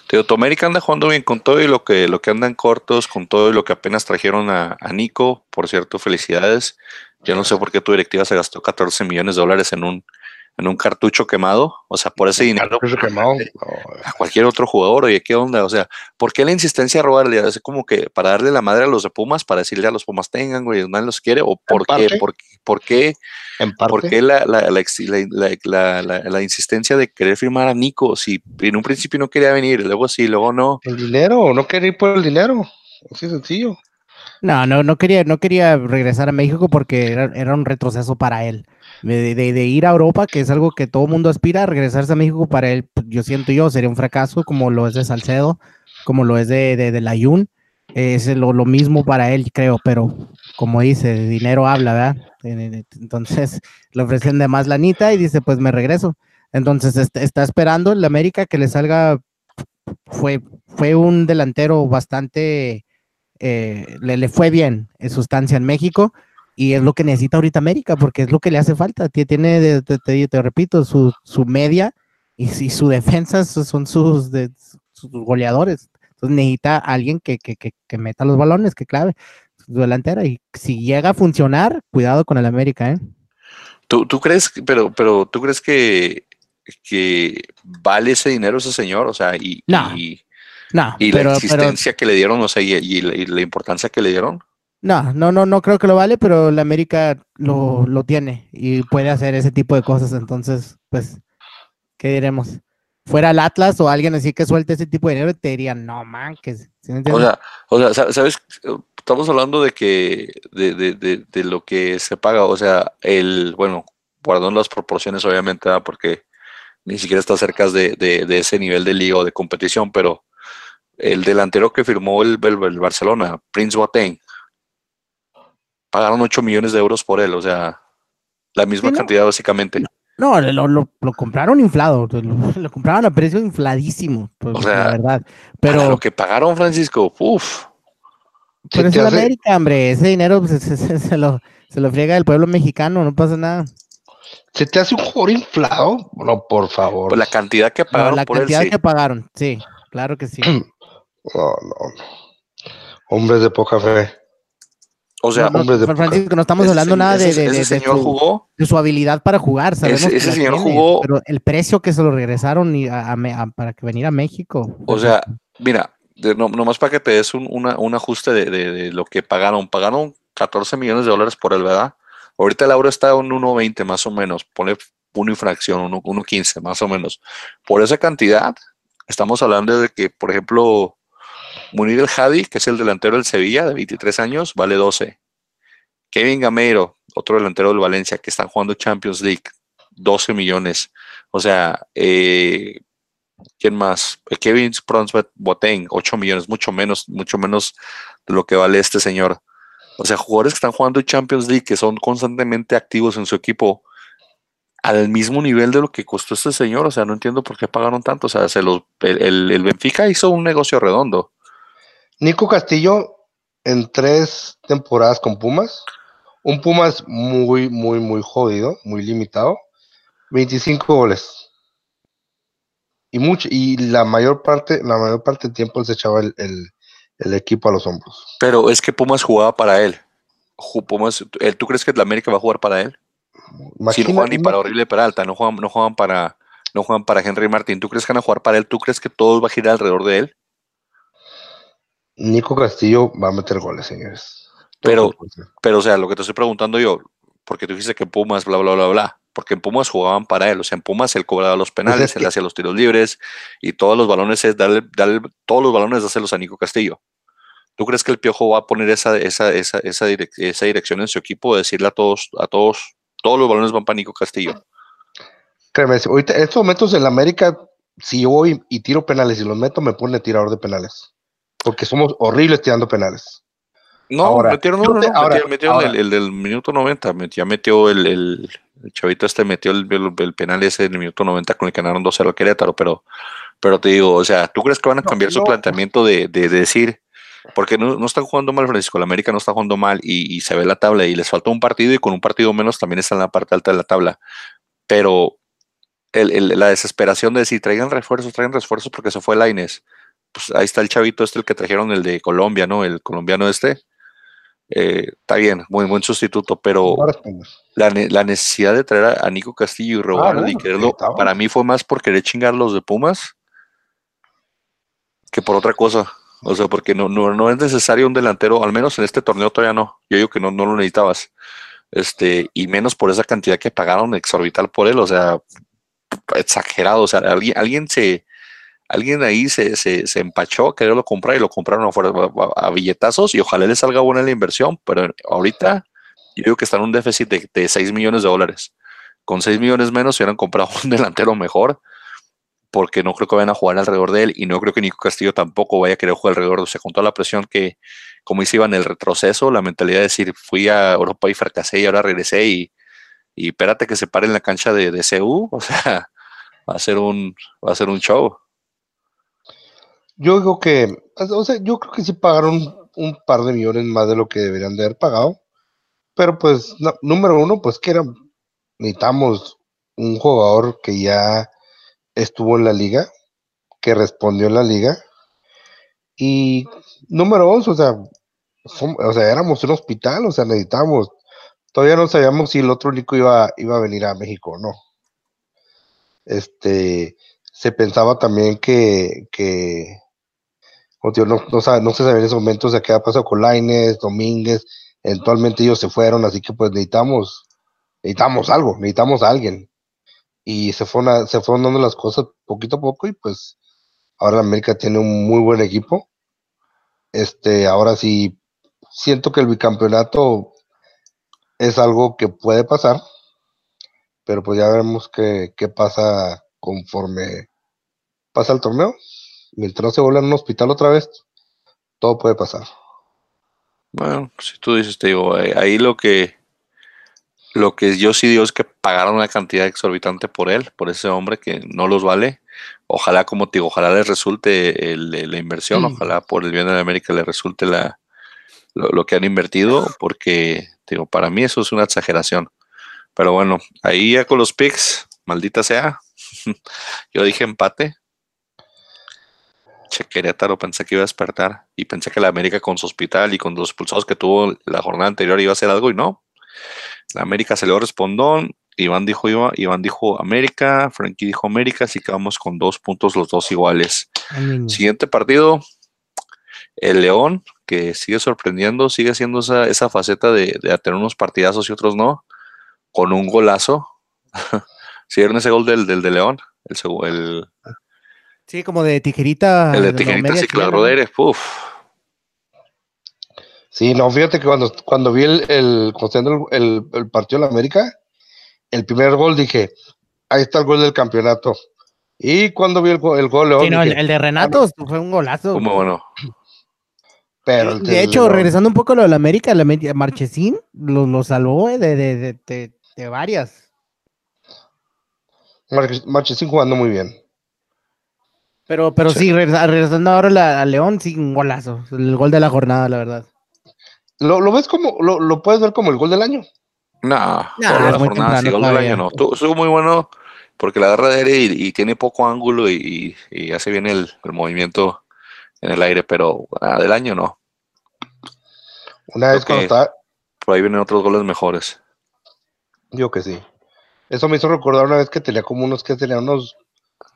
Tío, América anda jugando bien con todo y lo que, lo que andan cortos, con todo y lo que apenas trajeron a Nico. Por cierto, felicidades. Yo no sé por qué tu directiva se gastó 14 millones de dólares en un en un cartucho quemado, o sea, por ese dinero a cualquier otro jugador, oye, ¿qué onda? O sea, ¿por qué la insistencia a robarle? Es como que para darle la madre a los de Pumas, para decirle a los Pumas tengan, güey, nadie los quiere, o por qué, por, por, qué, por qué la, la, la, la, insistencia de querer firmar a Nico, si en un principio no quería venir, luego sí, luego no. El dinero, no quería ir por el dinero, así sencillo. No, no, no quería, no quería regresar a México porque era, un retroceso para él de, ir a Europa, que es algo que todo mundo aspira, a regresarse a México para él, pues, yo siento yo, sería un fracaso, como lo es de Salcedo, como lo es de, de, de. Es lo, lo, mismo para él, creo, pero como dice, dinero habla, ¿verdad? Entonces le ofrecen de más lanita y dice, pues me regreso. Entonces está esperando el América que le salga. Fue, fue un delantero bastante. Eh, le, le, fue bien en sustancia en México y es lo que necesita ahorita América, porque es lo que le hace falta. Tiene, te, te, repito, su, su media y, si su defensa son sus, de, sus goleadores. Entonces necesita alguien que, que, que, que, meta los balones, que clave su delantera. Y si llega a funcionar, cuidado con el América, ¿eh? ¿Tú, tú crees, pero, pero tú crees que, que vale ese dinero ese señor? O sea, y, y, no, y la existencia que le dieron, o sea, y la importancia que le dieron. No, no, no, no creo que lo vale, pero la América lo, lo tiene y puede hacer ese tipo de cosas. Entonces, pues, ¿qué diremos? Fuera el Atlas o alguien así que suelte ese tipo de dinero, te dirían, no man, que. o, sea, o sea, ¿sabes? Estamos hablando de que, de, de, de, de, lo que se paga, o sea, el, bueno, guardando las proporciones, obviamente, porque ni siquiera está cerca de, de, ese nivel de liga o de competición, pero el delantero que firmó el, el, Barcelona, Prince Boateng, pagaron 8 millones de euros por él, o sea, la misma cantidad básicamente. No, lo, lo, compraron inflado, lo, compraron a precio infladísimo, pues, o sea, la verdad. Pero lo que pagaron, Francisco, uff. Pero es en América, hombre, ese dinero pues, se, lo, se lo friega el pueblo mexicano, no pasa nada. ¿Se te hace un jugador inflado? No, por favor. Pues la cantidad que pagaron. la cantidad que pagaron, sí, claro que sí. No, no. Hombres de poca fe. O sea, no, de Francisco, no estamos hablando nada de, de, señor su, jugó, de su habilidad para jugar. ese, señor jugó. Pero el precio que se lo regresaron y a, para que venir a México. O sea, mira, no, nomás para que te des un, un ajuste de, lo que pagaron. Pagaron 14 millones de dólares por él, ¿verdad? Ahorita el euro está en 1.20 más o menos. Pone una infracción, 1.15 más o menos. Por esa cantidad, estamos hablando de que, por ejemplo, Munir El Hadi, que es el delantero del Sevilla, de 23 años, vale 12. Kevin Gameiro, otro delantero del Valencia, que está jugando Champions League, 12 millones. O sea, eh, ¿quién más? Eh, Kevin Spronsvet Boateng, 8 millones, mucho menos, mucho menos de lo que vale este señor. O sea, jugadores que están jugando Champions League, que son constantemente activos en su equipo, al mismo nivel de lo que costó este señor. O sea, no entiendo por qué pagaron tanto. O sea, se los, el Benfica hizo un negocio redondo. Nico Castillo en tres temporadas con Pumas. Un Pumas muy, muy, muy jodido, muy limitado. 25 goles. Y mucho, y la mayor parte, la mayor parte del tiempo se echaba el, equipo a los hombros. Pero es que Pumas jugaba para él. Pumas, ¿Tú crees que el América va a jugar para él? si no juegan ni para Horrible Peralta, no juegan, no juegan para, no juegan para Henry Martín. ¿Tú crees que van a jugar para él? ¿Tú crees que todo va a girar alrededor de él? Nico Castillo va a meter goles, señores. Pero, pero, o sea, lo que te estoy preguntando yo, porque tú dijiste que Pumas, bla, bla, bla, bla, porque en Pumas jugaban para él, o sea, en Pumas él cobraba los pues penales, él hacía los tiros libres y todos los balones es darle, darle todos los balones dárselos a Nico Castillo. ¿Tú crees que el Piojo va a poner esa, esa, esa, esa, esa dirección en su equipo, decirle a todos, a todos, todos los balones van para Nico Castillo? Créeme, ahorita en estos momentos en la América, si yo voy y tiro penales y los meto, me pone tirador de penales porque somos horribles tirando penales. No, metieron, no, metieron, el, del minuto 90, ya metió el, el, chavito este, metió el, penal ese en el minuto 90 con el que ganaron 2-0 al Querétaro, pero, pero te digo, o sea, ¿tú crees que van a cambiar su planteamiento de, de, decir, porque no, no, están jugando mal Francisco, la América no está jugando mal y, y, se ve la tabla y les faltó un partido y con un partido menos también está en la parte alta de la tabla, pero la desesperación de decir, traigan refuerzos, traigan refuerzos porque se fue Laines. Pues ahí está el chavito este, el que trajeron, el de Colombia, ¿no? El colombiano este. Eh, está bien, muy buen sustituto, pero la, necesidad de traer a, Nico Castillo y ah, robarlo y quererlo, para mí fue más por querer chingar los de Pumas que por otra cosa. O sea, porque no, no, no es necesario un delantero, al menos en este torneo todavía no. Yo digo que no, no lo necesitabas. Este, y menos por esa cantidad que pagaron exorbital por él. O sea, exagerado. O sea, alguien, alguien se, alguien ahí se, se, se empachó, quería comprar y lo compraron a, a, billetazos y ojalá le salga buena la inversión, pero ahorita yo digo que está en un déficit de, de 6 millones de dólares. Con 6 millones menos hubieran comprado un delantero mejor porque no creo que vayan a jugar alrededor de él y no creo que Nico Castillo tampoco vaya a querer jugar alrededor. O sea, con toda la presión que, como dice en el retroceso, la mentalidad de decir, fui a Europa y fracasé y ahora regresé y, y espérate que se pare en la cancha de, de CU, o sea, va a ser un, va a ser un show. Yo digo que, o sea, yo creo que sí pagaron un par de millones más de lo que deberían de haber pagado. Pero pues, número uno, pues que era, necesitamos un jugador que ya estuvo en la liga, que respondió en la liga. Y número 11, o sea, o sea, éramos un hospital, o sea, necesitábamos, todavía no sabíamos si el otro único iba, iba a venir a México o no. Este, se pensaba también que, que no, no, no, se sabía en ese momento o qué ha pasado con Laines, Domínguez, eventualmente ellos se fueron, así que pues necesitamos, necesitamos algo, necesitamos a alguien. Y se fueron, se dando las cosas poquito a poco y pues ahora América tiene un muy buen equipo. Este, ahora sí, siento que el bicampeonato es algo que puede pasar, pero pues ya veremos qué, qué pasa conforme pasa el torneo. Mientras no se vuelva en un hospital otra vez, todo puede pasar. Bueno, si tú dices, te digo, eh, ahí lo que lo que yo sí digo es que pagaron una cantidad exorbitante por él, por ese hombre que no los vale. Ojalá, como te digo, ojalá les resulte la inversión, ojalá por el bien de América le resulte la, lo, que han invertido, porque digo, para mí eso es una exageración. Pero bueno, ahí ya con los picks, maldita sea. yo dije empate. Che, Querétaro pensé que iba a despertar y pensé que la América con su hospital y con los expulsados que tuvo la jornada anterior iba a hacer algo y no. La América se le respondón. Iván dijo Iván dijo América, Frankie dijo América, así que vamos con dos puntos los dos iguales. Siguiente partido, el León, que sigue sorprendiendo, sigue haciendo esa, esa faceta de, de, tener unos partidazos y otros no, con un golazo. ¿Siguieron ese gol del, del de León? El, el, sí, como de tijerita. El de tijerita, sí, claro, Uf Sí, no, fíjate que cuando, cuando vi el, el, el, el partido de la América, el primer gol dije, ahí está el gol del campeonato. Y cuando vi el, el gol, sí, no, el, de Renato ah, fue un golazo. Muy bueno. Pero de hecho, regresando un poco a lo de la América, la Marchesín lo, lo salvó eh, de, de, de, de, varias. Marchesín jugando muy bien. Pero, pero sí, regresando ahora a León, sí, un golazo. El gol de la jornada, la verdad. ¿Lo, ves como, lo, puedes ver como el gol del año? No, la jornada, sí, gol del año no. Estuvo muy bueno porque la agarra de aire y, tiene poco ángulo y, hace bien el, movimiento en el aire, pero ah, del año no. Una vez cuando está. Por ahí vienen otros goles mejores. Yo que sí. Eso me hizo recordar una vez que tenía como unos que tenía unos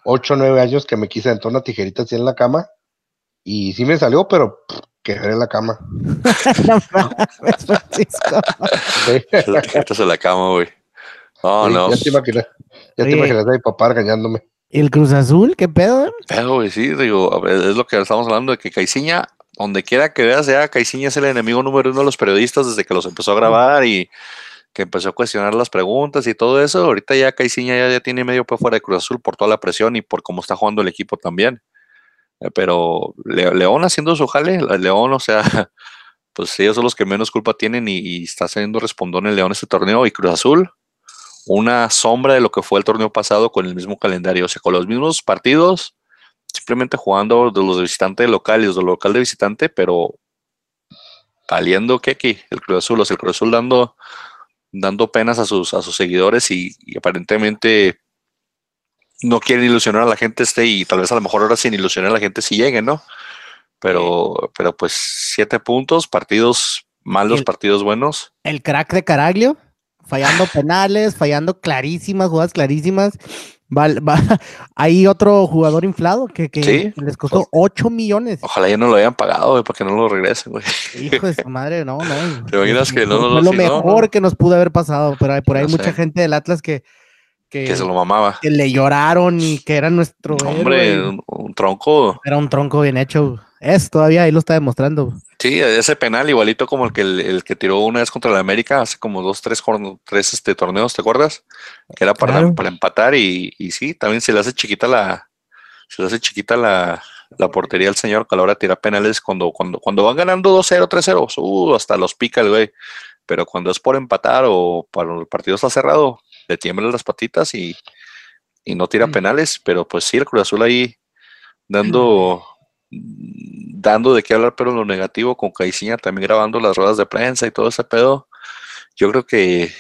8 o 9 años que me quise entrar una tijerita así en la cama. Y sí me salió, pero que en la cama. no Francisco. Estás en la cama, güey. Oh, no. Ya te imaginas, ya te imaginas a mi papá regañándome. ¿Y el Cruz Azul? ¿Qué pedo? Pedo, güey, sí, digo, es lo que estamos hablando de que Caiciña, donde quiera que veas, ya Caiciña es el enemigo número uno de los periodistas desde que los empezó a grabar y que empezó a cuestionar las preguntas y todo eso. Ahorita ya Caiciña ya, ya tiene medio pie fuera de Cruz Azul por toda la presión y por cómo está jugando el equipo también. Eh, pero León haciendo su jale, León, o sea, pues ellos son los que menos culpa tienen y, está haciendo respondón el León este torneo y Cruz Azul, una sombra de lo que fue el torneo pasado con el mismo calendario, o sea, con los mismos partidos, simplemente jugando de los de visitante local y los de local de visitante, pero valiendo aquí el Cruz Azul, o sea, el Cruz Azul dando, dando penas a sus, a sus seguidores y, y aparentemente no quieren ilusionar a la gente este y tal vez a lo mejor ahora sin ilusionar a la gente si lleguen, ¿no? Pero, pero pues siete puntos, partidos malos, partidos buenos. El crack de Caraglio, fallando penales, fallando clarísimas, jugadas clarísimas. hay otro jugador inflado que, les costó 8 millones. Ojalá ya no lo hayan pagado, güey, para que no lo regresen, güey. Hijo de su madre, no, no. ¿Te imaginas que no, no, lo mejor que nos pudo haber pasado, pero por ahí hay mucha gente del Atlas que, que, se lo mamaba. Que le lloraron y que era nuestro. Hombre, un, tronco. Era un tronco bien hecho. Es todavía ahí lo está demostrando. Sí, ese penal igualito como el que el, que tiró una vez contra la América hace como dos, tres, tres este, torneos, ¿te acuerdas? Que era para, para empatar y, y, sí, también se le hace chiquita la, se le hace chiquita la, la portería al señor que a la hora de tirar penales cuando, cuando, cuando van ganando 2-0, 3-0, uh, hasta los pica el güey. Pero cuando es por empatar o para el partido está cerrado, le tiemblan las patitas y, y no tira mm. penales, pero pues sí, el Cruz Azul ahí dando dando de qué hablar, pero lo negativo, con Caiciña también grabando las ruedas de prensa y todo ese pedo. Yo creo que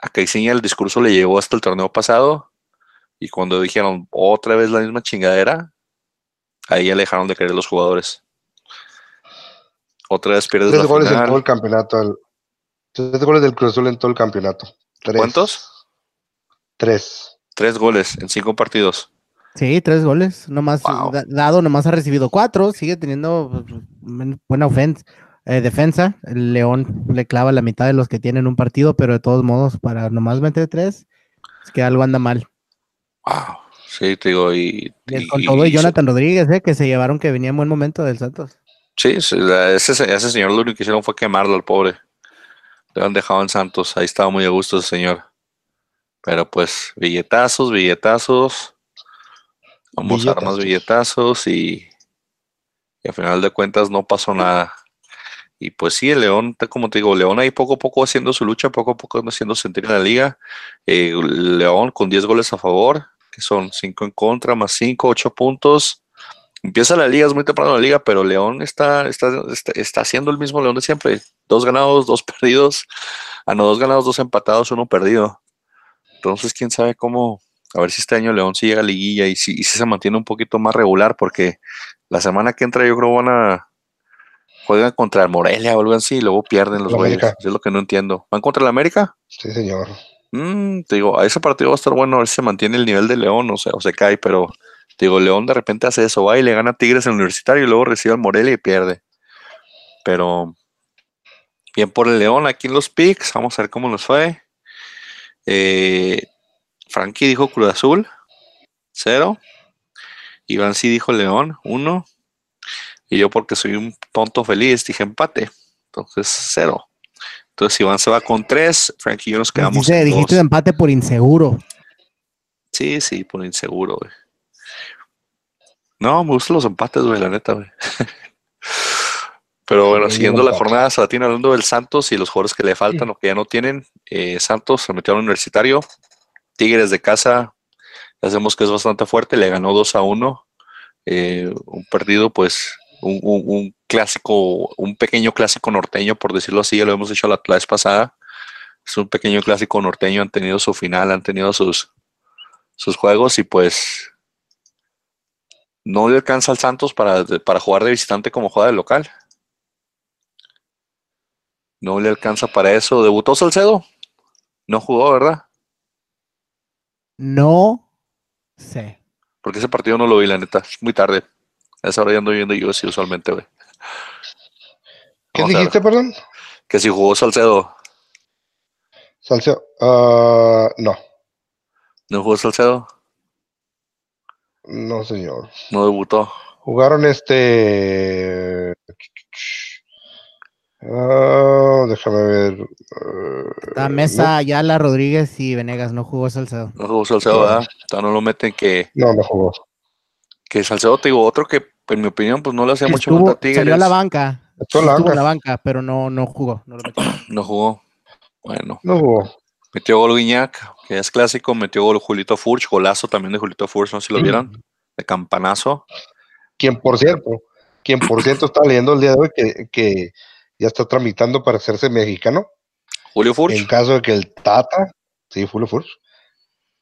a Caiciña el discurso le llegó hasta el torneo pasado y cuando dijeron otra vez la misma chingadera, ahí ya le dejaron de querer los jugadores. Otra vez pierdes Tres goles en todo el campeonato. Tres goles del Cruz Azul en todo el campeonato. ¿Cuántos? Tres. Tres goles en cinco partidos. Sí, tres goles, nomás dado, nomás ha recibido cuatro, sigue teniendo pues, buena eh, defensa. El León le clava la mitad de los que tienen un partido, pero de todos modos, para nomás meter tres, es que algo anda mal. Wow, sí, te digo, y, con todo y Jonathan Rodríguez, eh, que se llevaron que venía en buen momento del Santos. Sí, ese, ese señor lo único que hicieron fue quemarlo al pobre. Le han dejado en Santos, ahí estaba muy a gusto ese señor. Pero pues, billetazos, billetazos Vamos a dar más billetazos y, y al final de cuentas no pasó nada. Y pues sí, el León, como te digo, León ahí poco a poco haciendo su lucha, poco a poco haciendo sentir en la liga. Eh, León con 10 goles a favor, que son 5 en contra, más 5, 8 puntos. Empieza la liga, es muy temprano la liga, pero León está, está, está, haciendo el mismo León de siempre. Dos ganados, dos perdidos. Ah, no, dos ganados, dos empatados, uno perdido. Entonces, quién sabe cómo, a ver si este año León sí llega a liguilla y si, se mantiene un poquito más regular, porque la semana que entra yo creo van a juegan contra el Morelia o algo así y luego pierden los güeyes. Es lo que no entiendo. ¿Van contra el América? Sí, señor. Mm, te digo, a ese partido va a estar bueno a ver si se mantiene el nivel de León o, sea, o se cae, pero te digo, León de repente hace eso, va y le gana a Tigres en el universitario y luego recibe al Morelia y pierde. Pero bien por el León aquí en los picks, vamos a ver cómo nos fue. Eh, Frankie dijo Cruz Azul, cero. Iván sí dijo León, uno. Y yo porque soy un tonto feliz dije empate. Entonces, cero. Entonces Iván se va con tres, Frankie y yo nos quedamos Dice, dijiste empate por inseguro. Sí, sí, por inseguro, güey. No, me gustan los empates, güey, la neta, güey. Pero bueno, siguiendo la jornada Salatina hablando del Santos y los jugadores que le faltan o que ya no tienen, eh, Santos se metió al universitario, Tigres de casa, hacemos que es bastante fuerte, le ganó 2 a 1. Eh, un perdido, pues, un, clásico, un pequeño clásico norteño, por decirlo así, ya lo hemos dicho la, vez pasada. Es un pequeño clásico norteño, han tenido su final, han tenido sus, sus juegos y pues no le alcanza al Santos para, para jugar de visitante como juega de local. No le alcanza para eso. Debutó Salcedo. No jugó, ¿verdad? No sé. Porque ese partido no lo vi, la neta. Muy tarde. A esa hora ya ando viendo yo así usualmente, güey. ¿Qué dijiste, perdón? Que si jugó Salcedo. Salcedo. Uh, no. ¿No jugó Salcedo? No, señor. No debutó. Jugaron este. Ah, déjame ver. La mesa, Ayala, Rodríguez y Venegas no jugó Salcedo. No jugó Salcedo, ¿verdad? No. no lo meten que. No, no jugó. Que Salcedo, te digo, otro que, en mi opinión, pues no le hacía mucho falta a Tigres. Salió a la banca. Estuvo a la banca, pero no, no jugó. No, no jugó. Bueno. No jugó. Metió gol Guiñac, que es clásico. Metió gol Julito Furch, golazo también de Julito Furch, no sé si lo vieron. De campanazo. Quien, por cierto, quien por cierto está leyendo el día de hoy que, que ya está tramitando para hacerse mexicano. Julio Furch. En caso de que el Tata, sí, Julio Furch,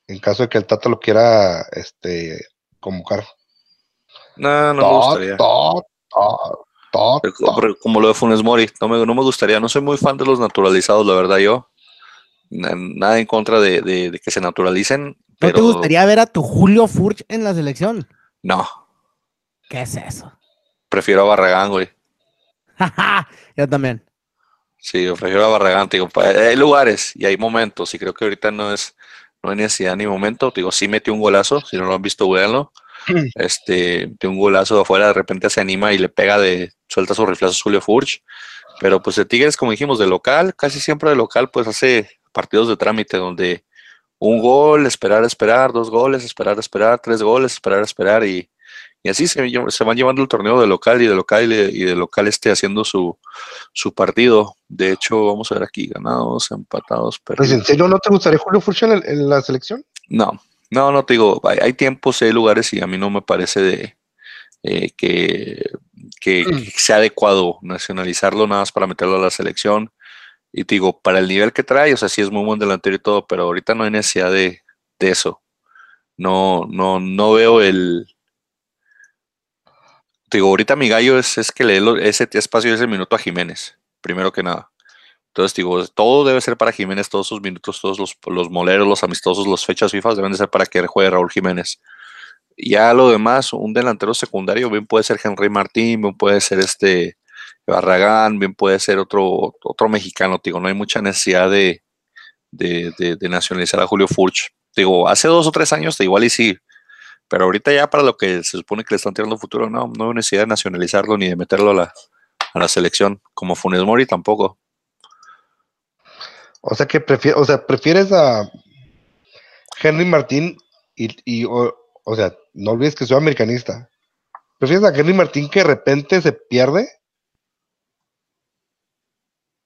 en caso de que el Tata lo quiera este, convocar. No, no me gustaría. como lo de Funes Mori, no me, no me gustaría. No soy muy fan de los naturalizados, la verdad, yo. Nada en contra de, que se naturalicen. ¿No te gustaría ver a tu Julio Furch en la selección? No. ¿Qué es eso? Prefiero a Barragán, güey. yo también. Sí, yo prefiero a Barragán. Digo, hay lugares y hay momentos, y creo que ahorita no es, no hay necesidad ni momento. Digo, sí metió un golazo, si no lo han visto, véanlo. Este, de un golazo de afuera, de repente se anima y le pega de, suelta su riflazo a Julio Furch. Pero pues el Tigres, como dijimos, de local, casi siempre de local, pues hace partidos de trámite donde un gol, esperar, esperar, dos goles, esperar, esperar, tres goles, esperar, esperar y, y así se, se, van llevando el torneo de local y de local y de, local este haciendo su, su, partido. De hecho, vamos a ver aquí, ganados, empatados. Pero... Pues, ¿En serio no te gustaría Julio Furch en, la selección? No, no, no te digo, hay, tiempos, hay lugares y a mí no me parece de eh, que, que, mm. sea adecuado nacionalizarlo nada más para meterlo a la selección. Y te digo, para el nivel que trae, o sea, sí es muy buen delantero y todo, pero ahorita no hay necesidad de, de eso. No, no, no veo el. Digo, ahorita mi gallo es, es que le dé ese espacio ese minuto a Jiménez, primero que nada. Entonces, digo, todo debe ser para Jiménez, todos sus minutos, todos los, los moleros, los amistosos, las fechas FIFA deben de ser para que juegue Raúl Jiménez. Ya lo demás, un delantero secundario, bien puede ser Henry Martín, bien puede ser este Barragán, bien puede ser otro, otro mexicano, digo, no hay mucha necesidad de, de, nacionalizar a Julio Furch. Digo, hace dos o tres años, igual y sí, pero ahorita ya para lo que se supone que le están tirando futuro, no, no hay necesidad de nacionalizarlo ni de meterlo a la, a la selección, como Funes Mori tampoco. O sea que prefieres, o sea, prefieres a Henry Martín y, o, sea, no olvides que soy americanista. ¿Prefieres a Henry Martín que de repente se pierde?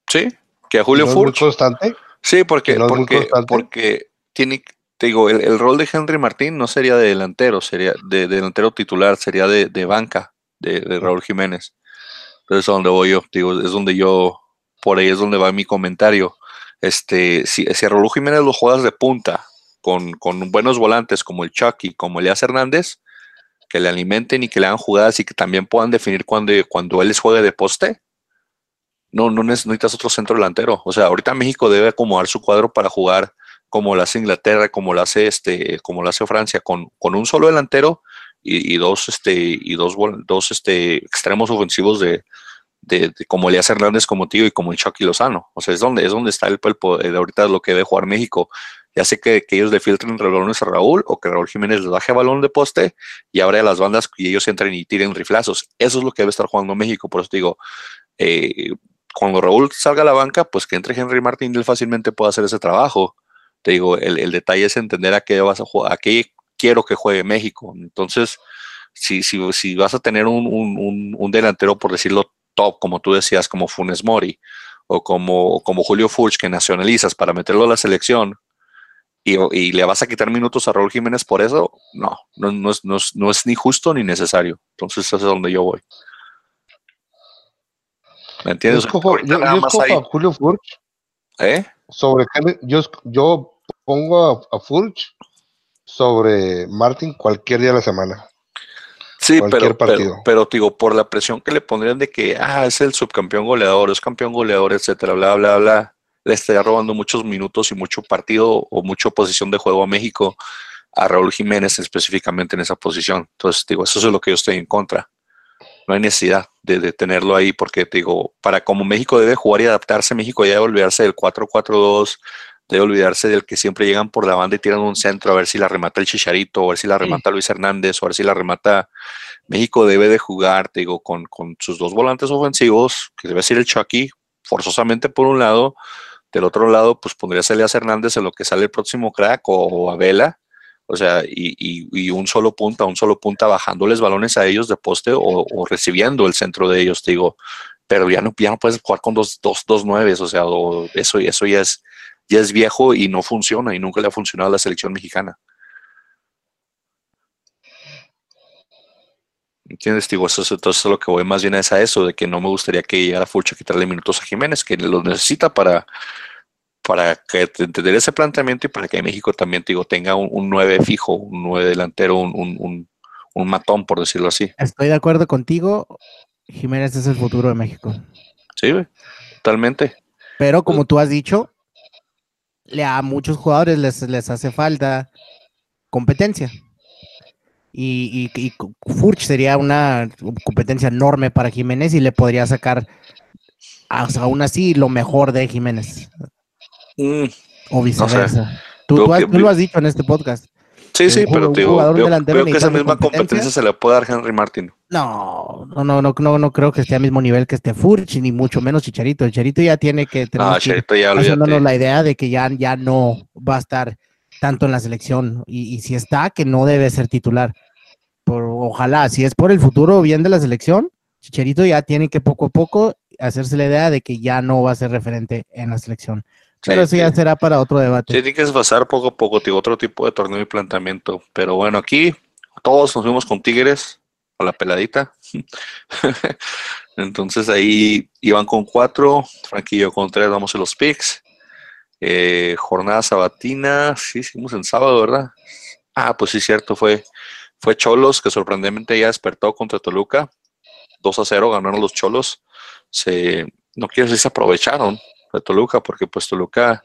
Sí, que a Julio Furch. constante? Sí, porque, porque, porque tiene, te digo, el, rol de Henry Martín no sería de delantero, sería de, delantero titular, sería de, banca de, Raúl Jiménez. Entonces, es donde voy yo, digo, es donde yo, por ahí es donde va mi comentario este, si, si a Raúl Jiménez lo juegas de punta, con, buenos volantes como el Chucky, como Elias Hernández, que le alimenten y que le hagan jugadas y que también puedan definir cuando, cuando él les juegue de poste, no, no necesitas otro centro delantero. O sea, ahorita México debe acomodar su cuadro para jugar como lo hace Inglaterra, como lo hace este, como lo hace Francia, con, con un solo delantero y, dos, este, y dos, dos este, extremos ofensivos de, de, como Elías Hernández como tío y como el Chucky Lozano. O sea, es donde, es donde está el, el, ahorita lo que debe jugar México. Ya sé que, que ellos le filtren balones a Raúl o que Raúl Jiménez les baje balón de poste y abra las bandas y ellos entren y tiren riflazos. Eso es lo que debe estar jugando México. Por eso digo, eh, cuando Raúl salga a la banca, pues que entre Henry Martín, él fácilmente pueda hacer ese trabajo. Te digo, el, el detalle es entender a qué vas a jugar, a qué quiero que juegue México. Entonces, si, si, si vas a tener un, un, un delantero, por decirlo top, como tú decías, como Funes Mori o como, como Julio Furch, que nacionalizas para meterlo a la selección y, le vas a quitar minutos a Raúl Jiménez por eso, no, no, es, no, es, ni justo ni necesario. Entonces, eso es donde yo voy. ¿Me entiendes? Yo a Julio Furch. ¿Eh? Sobre yo, yo pongo a, a Furch sobre Martin cualquier día de la semana. Sí, pero, pero, digo, por la presión que le pondrían de que, ah, es el subcampeón goleador, es campeón goleador, etcétera, bla, bla, bla, le estaría robando muchos minutos y mucho partido o mucha posición de juego a México, a Raúl Jiménez específicamente en esa posición. Entonces, digo, eso es lo que yo estoy en contra. No hay necesidad de, tenerlo ahí porque, digo, para como México debe jugar y adaptarse, México ya debe olvidarse del 4-4-2, debe olvidarse del que siempre llegan por la banda y tiran un centro a ver si la remata el Chicharito, o a ver si la remata Luis Hernández, o a ver si la remata. México debe de jugar, digo, con, sus dos volantes ofensivos, que debe ser el Chucky, forzosamente por un lado, del otro lado, pues pondría a Elias Hernández en lo que sale el próximo crack o, a Vela, o sea, y, un solo punta, un solo punta bajándoles balones a ellos de poste o, recibiendo el centro de ellos, digo, pero ya no, ya no puedes jugar con dos, dos, dos nueves, o sea, eso, eso ya es ya es viejo y no funciona y nunca le ha funcionado a la selección mexicana. ¿Entiendes? Digo, entonces lo que voy más bien es a eso, de que no me gustaría que llegara Fulch a quitarle minutos a Jiménez, que los necesita para, para que entender ese planteamiento y para que México también digo, tenga un, un 9 fijo, un 9 delantero, un, un, matón, por decirlo así. Estoy de acuerdo contigo. Jiménez es el futuro de México. Sí, totalmente. Pero como tú has dicho, le a muchos jugadores les, les hace falta competencia. Y, y, Furch sería una competencia enorme para Jiménez y le podría sacar aún así lo mejor de Jiménez. Mm, o viceversa. tú, lo has dicho en este podcast. Sí, sí, pero digo, veo, que esa misma competencia. se le puede dar Henry Martin. No, no, no, no, no, no creo que esté al mismo nivel que este Furch, ni mucho menos Chicharito. Chicharito ya tiene que tener haciéndonos la idea de que ya, ya no va a estar tanto en la selección. Y, si está, que no debe ser titular. Por, ojalá, si es por el futuro bien de la selección, Chicharito ya tiene que poco a poco hacerse la idea de que ya no va a ser referente en la selección. Pero eso ya será para otro debate. tiene que pasar poco a poco, digo, otro tipo de torneo y planteamiento. Pero bueno, aquí todos nos fuimos con Tigres a la peladita. Entonces ahí iban con cuatro, Franquillo con tres, vamos a los picks. Eh, jornada sabatina, sí, hicimos en sábado, ¿verdad? Ah, pues sí, cierto, fue, fue Cholos que sorprendentemente ya despertó contra Toluca. 2 a 0 ganaron los Cholos. Se, no quiero decir se aprovecharon, de Toluca, porque pues Toluca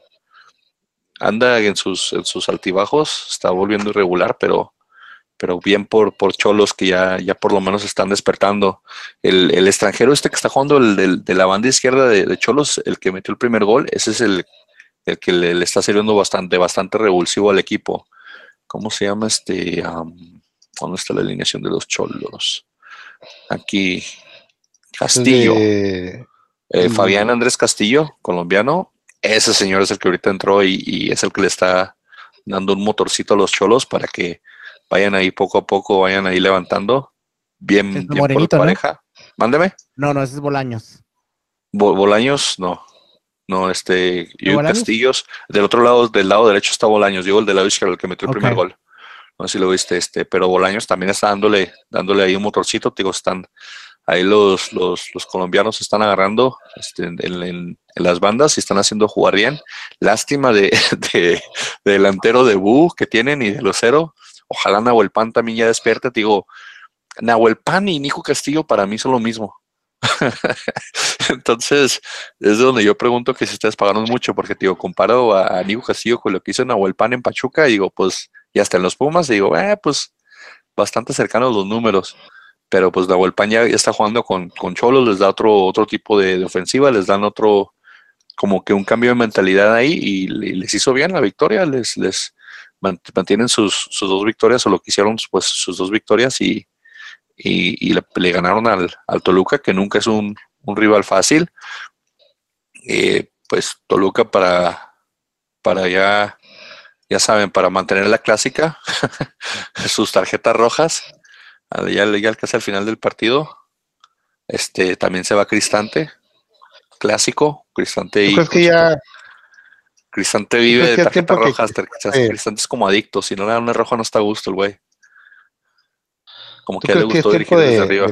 anda en sus, en sus altibajos, está volviendo irregular, pero, pero bien por, por Cholos que ya, ya por lo menos están despertando. El, extranjero este que está jugando el, de la banda izquierda de, Cholos, el que metió el primer gol, ese es el, el que le, está sirviendo bastante, bastante revulsivo al equipo. ¿Cómo se llama este? ¿Dónde está la alineación de los Cholos? Aquí, Castillo. Eh, Fabián Andrés Castillo, colombiano, ese señor es el que ahorita entró y, es el que le está dando un motorcito a los cholos para que vayan ahí poco a poco, vayan ahí levantando. Bien, bien por pareja. Mándeme. No, no, ese es Bolaños. Bolaños, no. No, este, yo Castillos. Del otro lado, del lado derecho está Bolaños. Digo el del lado izquierdo, el que metió el primer gol. No sé si lo viste, este, pero Bolaños también está dándole, dándole ahí un motorcito, digo, están ahí los, los, los colombianos están agarrando este, en, las bandas y están haciendo jugar bien. Lástima de, de, delantero de Bu que tienen y de los cero. Ojalá Nahuel Pan también ya despierte. digo, Nahuel Pan y Nico Castillo para mí son lo mismo. Entonces, es donde yo pregunto que si ustedes pagaron mucho, porque digo, comparo a, Nico Castillo con lo que hizo Nahuel Pan en Pachuca, y digo, pues, y hasta en los Pumas, digo, eh, pues, bastante cercanos los números pero pues la ya está jugando con, con Cholos, les da otro, otro tipo de, ofensiva, les dan otro, como que un cambio de mentalidad ahí y, les hizo bien la victoria, les, les mantienen sus, sus, dos victorias o lo que hicieron pues sus dos victorias y, y, le, ganaron al, al, Toluca, que nunca es un, un rival fácil. Eh, pues Toluca para, para ya, ya saben, para mantener la clásica, sus tarjetas rojas ya, ya casi al final del partido, este también se va Cristante, clásico, Cristante y que ya Cristante vive de tarjetas rojas, Cristante es como adicto, si no le da una roja no está a gusto el güey. Como que le gustó dirigir desde arriba.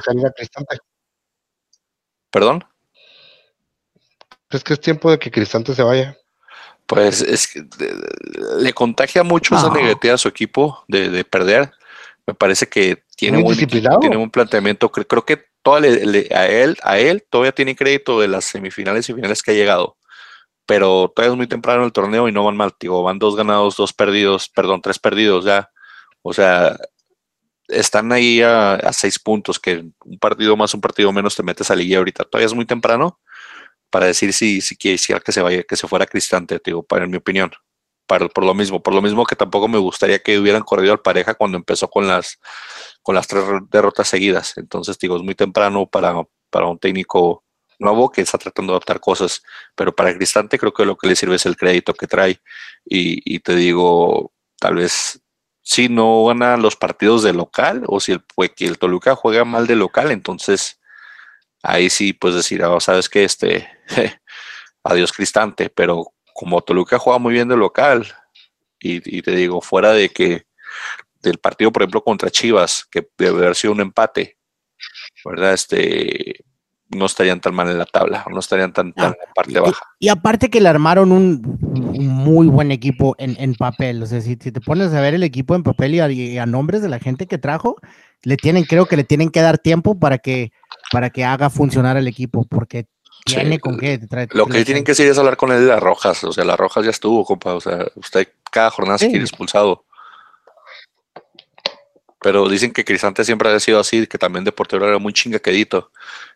¿Perdón? ¿Crees que es tiempo de que Cristante se vaya? Pues es que le contagia mucho esa negativa a su equipo de, de perder. Me parece que tiene un, tiene un planteamiento, creo, que a, él, a él todavía tiene crédito de las semifinales y finales que ha llegado, pero todavía es muy temprano el torneo y no van mal, digo, van dos ganados, dos perdidos, perdón, tres perdidos ya, o sea, están ahí a, seis puntos, que un partido más, un partido menos te metes a liga ahorita, todavía es muy temprano para decir si, si quisiera que se vaya, que se fuera Cristante, digo, para en mi opinión por lo mismo, por lo mismo que tampoco me gustaría que hubieran corrido al pareja cuando empezó con las, con las tres derrotas seguidas. Entonces, digo, es muy temprano para, para un técnico nuevo que está tratando de adaptar cosas, pero para Cristante creo que lo que le sirve es el crédito que trae. Y, te digo, tal vez si no gana los partidos de local o si el, pues, que el Toluca juega mal de local, entonces ahí sí puedes decir, oh, sabes que este, adiós Cristante, pero como Toluca juega muy bien de local, y, te digo, fuera de que del partido, por ejemplo, contra Chivas, que debe haber sido un empate, ¿verdad? Este, no estarían tan mal en la tabla, no estarían tan, tan en la parte baja. Y, aparte que le armaron un, muy buen equipo en, papel. O sea, si, te pones a ver el equipo en papel y a, nombres de la gente que trajo, le tienen, creo que le tienen que dar tiempo para que, para que haga funcionar el equipo, porque tiene con qué. Lo que tienen que hacer es hablar con él de las rojas. O sea, las rojas ya estuvo, compa. O sea, usted cada jornada se quiere expulsado. Pero dicen que Cristante siempre ha sido así, que también de portero era muy chingaquedito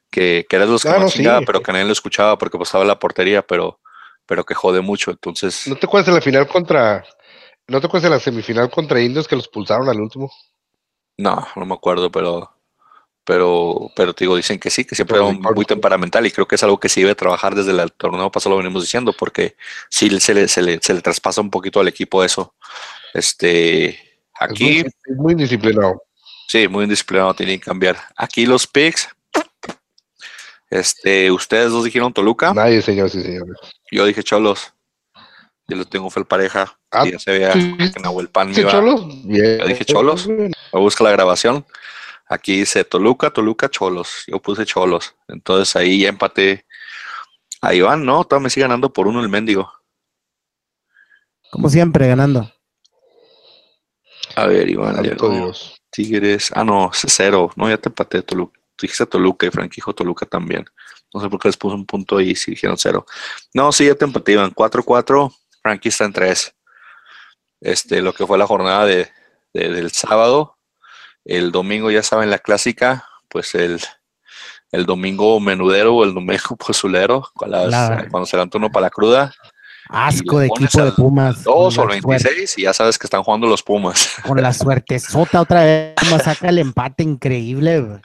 que, que era los que más chingaba, pero que nadie lo escuchaba porque pasaba la portería, pero, pero que jode mucho. Entonces. ¿No te acuerdas de la final contra. ¿No te acuerdas de la semifinal contra Indios que los pulsaron al último? No, no me acuerdo, pero. Pero, pero te digo, dicen que sí, que siempre era muy temperamental y creo que es algo que sí debe trabajar desde el torneo pasado, lo venimos diciendo, porque sí se le, se le, se le traspasa un poquito al equipo eso. Este, aquí. Es muy, disciplinado. Sí, muy indisciplinado, tiene que cambiar. Aquí los picks, este, ¿ustedes dos dijeron Toluca? Nadie, señor, sí, señor. Yo dije Cholos. Yo lo tengo fe pareja. Ah, y ya se veía que Nahuel Pan me iba. Cholos? Yo dije Cholos. Me busca la grabación. Aquí dice Toluca, Toluca, Cholos. Yo puse Cholos. Entonces ahí ya empaté a Iván, ¿no? Todavía me sigue ganando por uno el mendigo. Como siempre, ganando. A ver, Iván. Tigres. Ah, no, cero. No, ya te empaté, Toluca dijiste Toluca y Frank dijo Toluca también. No sé por qué les puse un punto ahí si dijeron cero. No, sí, ya te empativan. 4-4, Frankie está en 3. Este, lo que fue la jornada de, del sábado. El domingo, ya saben, la clásica, pues el, el domingo menudero o el domingo pozulero, cuando se levanta uno para la cruda. Asco de equipo de Pumas. Dos o 26 y ya sabes que están jugando los Pumas. Con la suerte sota otra vez, Pumas saca el empate increíble.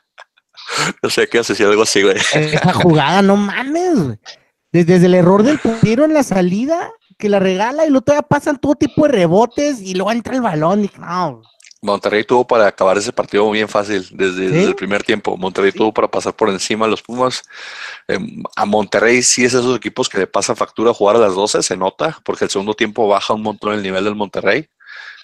No sé qué hace si algo así, güey. Esa jugada, no mames, Desde, el error del tiro en la salida, que la regala y luego todavía pasan todo tipo de rebotes y luego entra el balón y no. Monterrey tuvo para acabar ese partido bien fácil desde, el primer tiempo. Monterrey tuvo para pasar por encima de los Pumas. Em, a Monterrey sí es esos equipos que le pasa factura a jugar a las 12, se nota, porque el segundo tiempo baja un montón el nivel del Monterrey.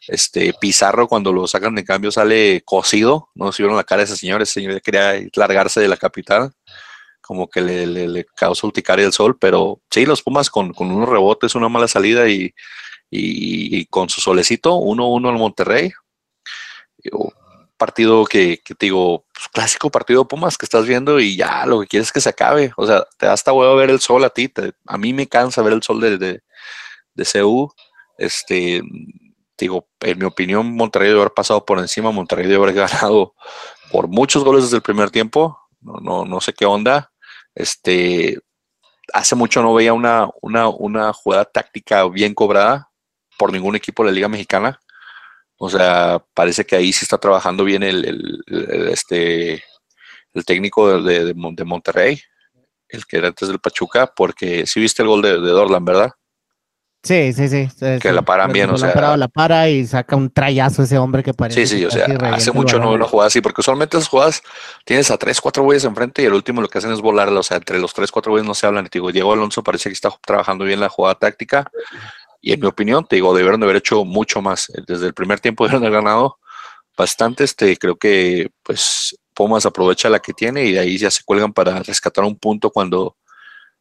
Este Pizarro, cuando lo sacan de cambio, sale cocido. No se vieron la cara de ese señor. Ese señor quería largarse de la capital. Como que le, le, causó urticaria el sol. Pero sí, los Pumas con, con unos rebotes, una mala salida y, y, con su solecito, 1-1 al Monterrey. Partido que, te digo, pues, clásico partido Pumas que estás viendo y ya lo que quieres es que se acabe. O sea, te da hasta huevo ver el sol a ti. a mí me cansa ver el sol de, de, de CU. Este, digo, en mi opinión, Monterrey debe haber pasado por encima, Monterrey debe haber ganado por muchos goles desde el primer tiempo. No, no, no sé qué onda. Este, hace mucho no veía una, una, una jugada táctica bien cobrada por ningún equipo de la Liga Mexicana. O sea, parece que ahí sí está trabajando bien el, este, el técnico de, de, Monterrey, el que era antes del Pachuca, porque sí viste el gol de, de Dorlan, ¿verdad? Sí, sí, sí. Que la paran bien, o sea. La para y saca un trayazo ese hombre que parece. Sí, sí, o sea, hace mucho no una jugada así, porque usualmente esas jugadas tienes a tres, cuatro güeyes enfrente y el último lo que hacen es volarla, o sea, entre los tres, cuatro güeyes no se hablan. Y te digo, Diego Alonso parece que está trabajando bien la jugada táctica y en mi opinión, te digo, debieron de haber hecho mucho más. Desde el primer tiempo debieron haber ganado bastante, este, creo que pues Pumas aprovecha la que tiene y de ahí ya se cuelgan para rescatar un punto cuando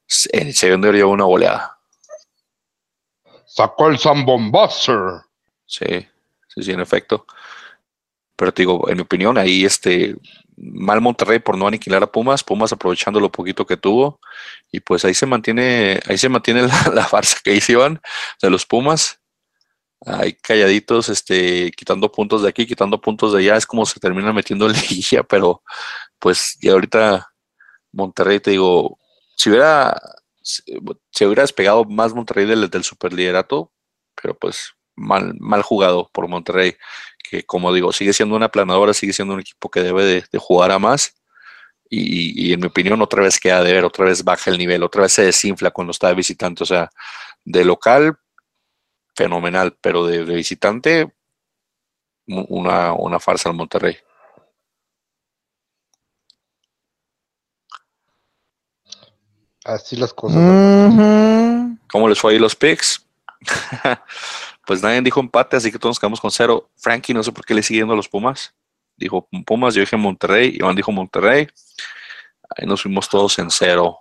se, se lleva una goleada. Sacó el Zambombaster. Sí, sí, sí, en efecto. Pero te digo, en mi opinión, ahí este mal Monterrey por no aniquilar a Pumas, Pumas aprovechando lo poquito que tuvo, y pues ahí se mantiene, ahí se mantiene la, farsa que hicieron de los Pumas. Ahí calladitos, este, quitando puntos de aquí, quitando puntos de allá, es como se termina metiendo en liguilla, pero pues ya ahorita Monterrey, te digo, si hubiera se hubiera despegado más Monterrey del, del superliderato, pero pues mal, mal jugado por Monterrey, que como digo, sigue siendo una planadora, sigue siendo un equipo que debe de, jugar a más. Y, en mi opinión, otra vez queda de ver, otra vez baja el nivel, otra vez se desinfla cuando está de visitante. O sea, de local, fenomenal, pero de, visitante, una, una farsa al Monterrey. Así las cosas. ¿Cómo les fue ahí los picks? pues nadie dijo empate, así que todos nos quedamos con cero. Frankie, no sé por qué le siguiendo a los Pumas. Dijo Pumas, yo dije Monterrey, Iván dijo Monterrey. Ahí nos fuimos todos en cero.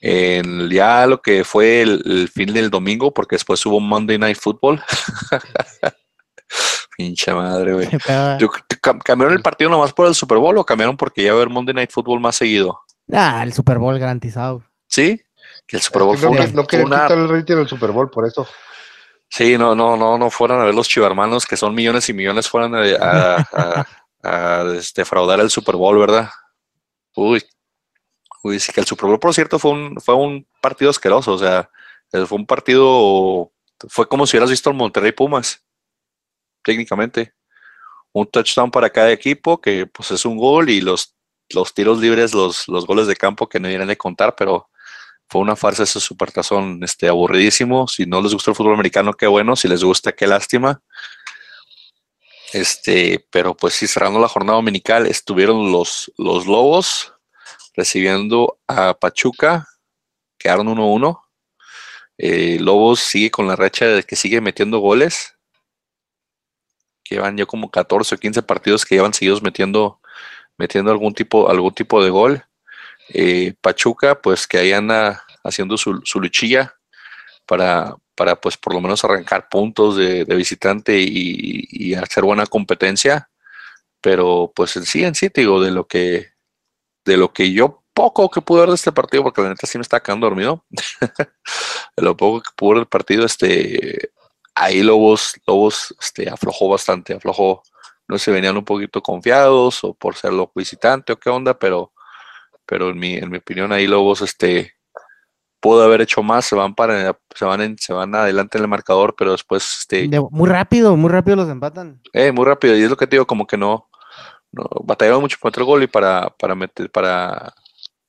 En ya lo que fue el, fin del domingo, porque después hubo Monday Night Football. Pinche madre, güey. ¿Cambiaron el partido nomás por el Super Bowl o cambiaron porque ya va a haber Monday Night Football más seguido? Ah, el Super Bowl garantizado. ¿Sí? Que el Super Bowl fue no, no quieren quitar el rating del Super Bowl, por eso. Sí, no, no, no, no fueran a ver los chivarmanos que son millones y millones fueran a, a, defraudar el Super Bowl, ¿verdad? Uy, uy, sí que el Super Bowl, por cierto, fue un, fue un partido asqueroso, o sea, fue un partido, fue como si hubieras visto el Monterrey Pumas, técnicamente. Un touchdown para cada equipo, que pues es un gol, y los, los tiros libres, los, los goles de campo que no vienen de contar, pero fue una farsa ese supertazón, este, aburridísimo. Si no les gusta el fútbol americano, qué bueno. Si les gusta, qué lástima. Este, pero pues sí, cerrando la jornada dominical, estuvieron los, los Lobos recibiendo a Pachuca, quedaron 1-1. Eh, Lobos sigue con la racha de que sigue metiendo goles. Llevan ya como 14 o 15 partidos que llevan seguidos metiendo, metiendo algún tipo, algún tipo de gol. Eh, Pachuca, pues que ahí anda haciendo su, luchilla para, para, pues por lo menos arrancar puntos de, visitante y, hacer buena competencia. Pero pues en sí, en sí, digo, de lo que, de lo que yo poco que pude ver de este partido, porque la neta sí me está quedando dormido, de lo poco que pude ver del partido, este, ahí Lobos, Lobos este, aflojó bastante, aflojó, no sé, venían un poquito confiados o por ser loco visitante o qué onda, pero pero en mi, en mi opinión ahí Lobos este pudo haber hecho más, se van para se van en, se van adelante en el marcador, pero después este muy rápido, muy rápido los empatan. Eh, muy rápido y es lo que te digo como que no, no batallaron mucho para el gol y para para meter para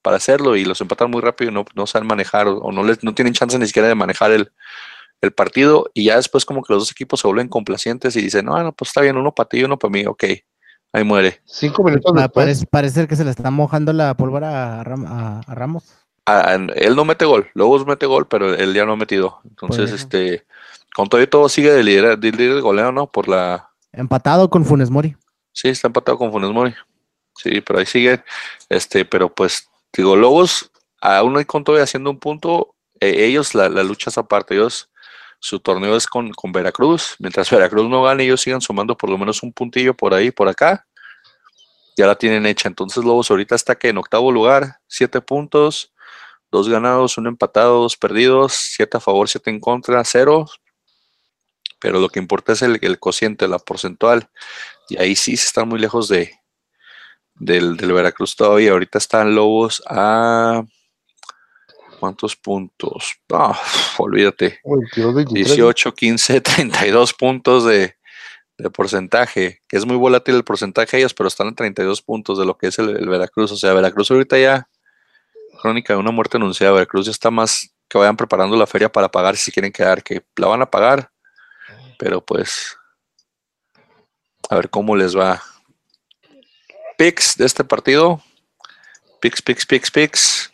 para hacerlo y los empatan muy rápido y no, no saben manejar o, no les no tienen chance ni siquiera de manejar el, el partido y ya después como que los dos equipos se vuelven complacientes y dicen, no, no, pues está bien, uno para ti y uno para mí, ok. Ahí muere. Cinco minutos después. Parece, que se le está mojando la pólvora a, Ramos. él no mete gol, luego mete gol, pero él ya no ha metido. Entonces, este, con todo y todo sigue de líder, de líder goleo, ¿no? Por la. Empatado con Funes Mori. Sí, está empatado con Funes Mori. Sí, pero ahí sigue. Este, pero pues, digo, Lobos, aún hay con todo haciendo un punto, e, ellos, la, la lucha es aparte, ellos su torneo es con, Veracruz. Mientras Veracruz no gane, ellos sigan sumando por lo menos un puntillo por ahí, por acá. Ya la tienen hecha. Entonces Lobos ahorita está que en octavo lugar, siete puntos, dos ganados, uno empatado, dos perdidos, siete a favor, siete en contra, cero. Pero lo que importa es el, el cociente, la porcentual. Y ahí sí se están muy lejos de, del, del Veracruz todavía. Ahorita están Lobos a ¿Cuántos puntos? Olvídate. 18, 15, 32 puntos de, porcentaje, que es muy volátil el porcentaje de ellos, pero están en 32 puntos de lo que es el, Veracruz. O sea, Veracruz ahorita ya, crónica de una muerte anunciada, Veracruz ya está más que vayan preparando la feria para pagar si quieren quedar, que la van a pagar, pero pues a ver cómo les va. Picks de este partido. Picks, picks, picks, picks.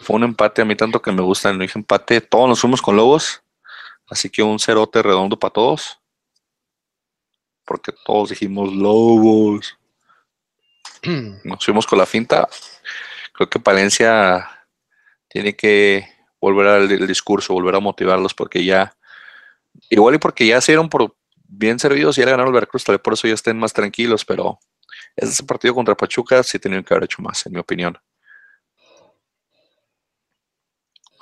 Fue un empate, a mí tanto que me gusta el dije empate. Todos nos fuimos con Lobos, así que un cerote redondo para todos. Porque todos dijimos Lobos. Nos fuimos con la finta. Creo que Palencia tiene que volver al discurso, volver a motivarlos porque ya, igual y porque ya se dieron por bien servidos y ya ganaron el Veracruz, tal vez por eso ya estén más tranquilos, pero ese partido contra Pachuca sí tenían que haber hecho más, en mi opinión.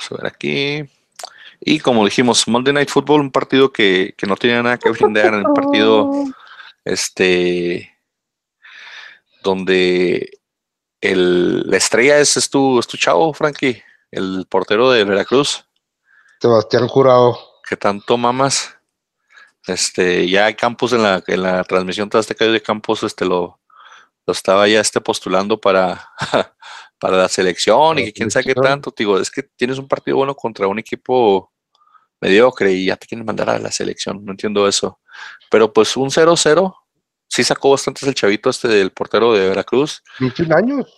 Vamos a ver aquí. Y como dijimos, Monday Night Football, un partido que, no tiene nada que brindar en el partido este donde el, la estrella es, es, tu, es tu chavo, Frankie, el portero de Veracruz. Sebastián Jurado. Que tanto mamas. Este, ya hay Campos en la, en la transmisión de este de Campos, este lo, lo estaba ya este postulando para, para la selección y que quién sabe qué tanto. Digo, es que tienes un partido bueno contra un equipo mediocre y ya te quieren mandar a la selección. No entiendo eso. Pero pues un 0-0 sí sacó bastante el chavito este del portero de Veracruz. 21 años.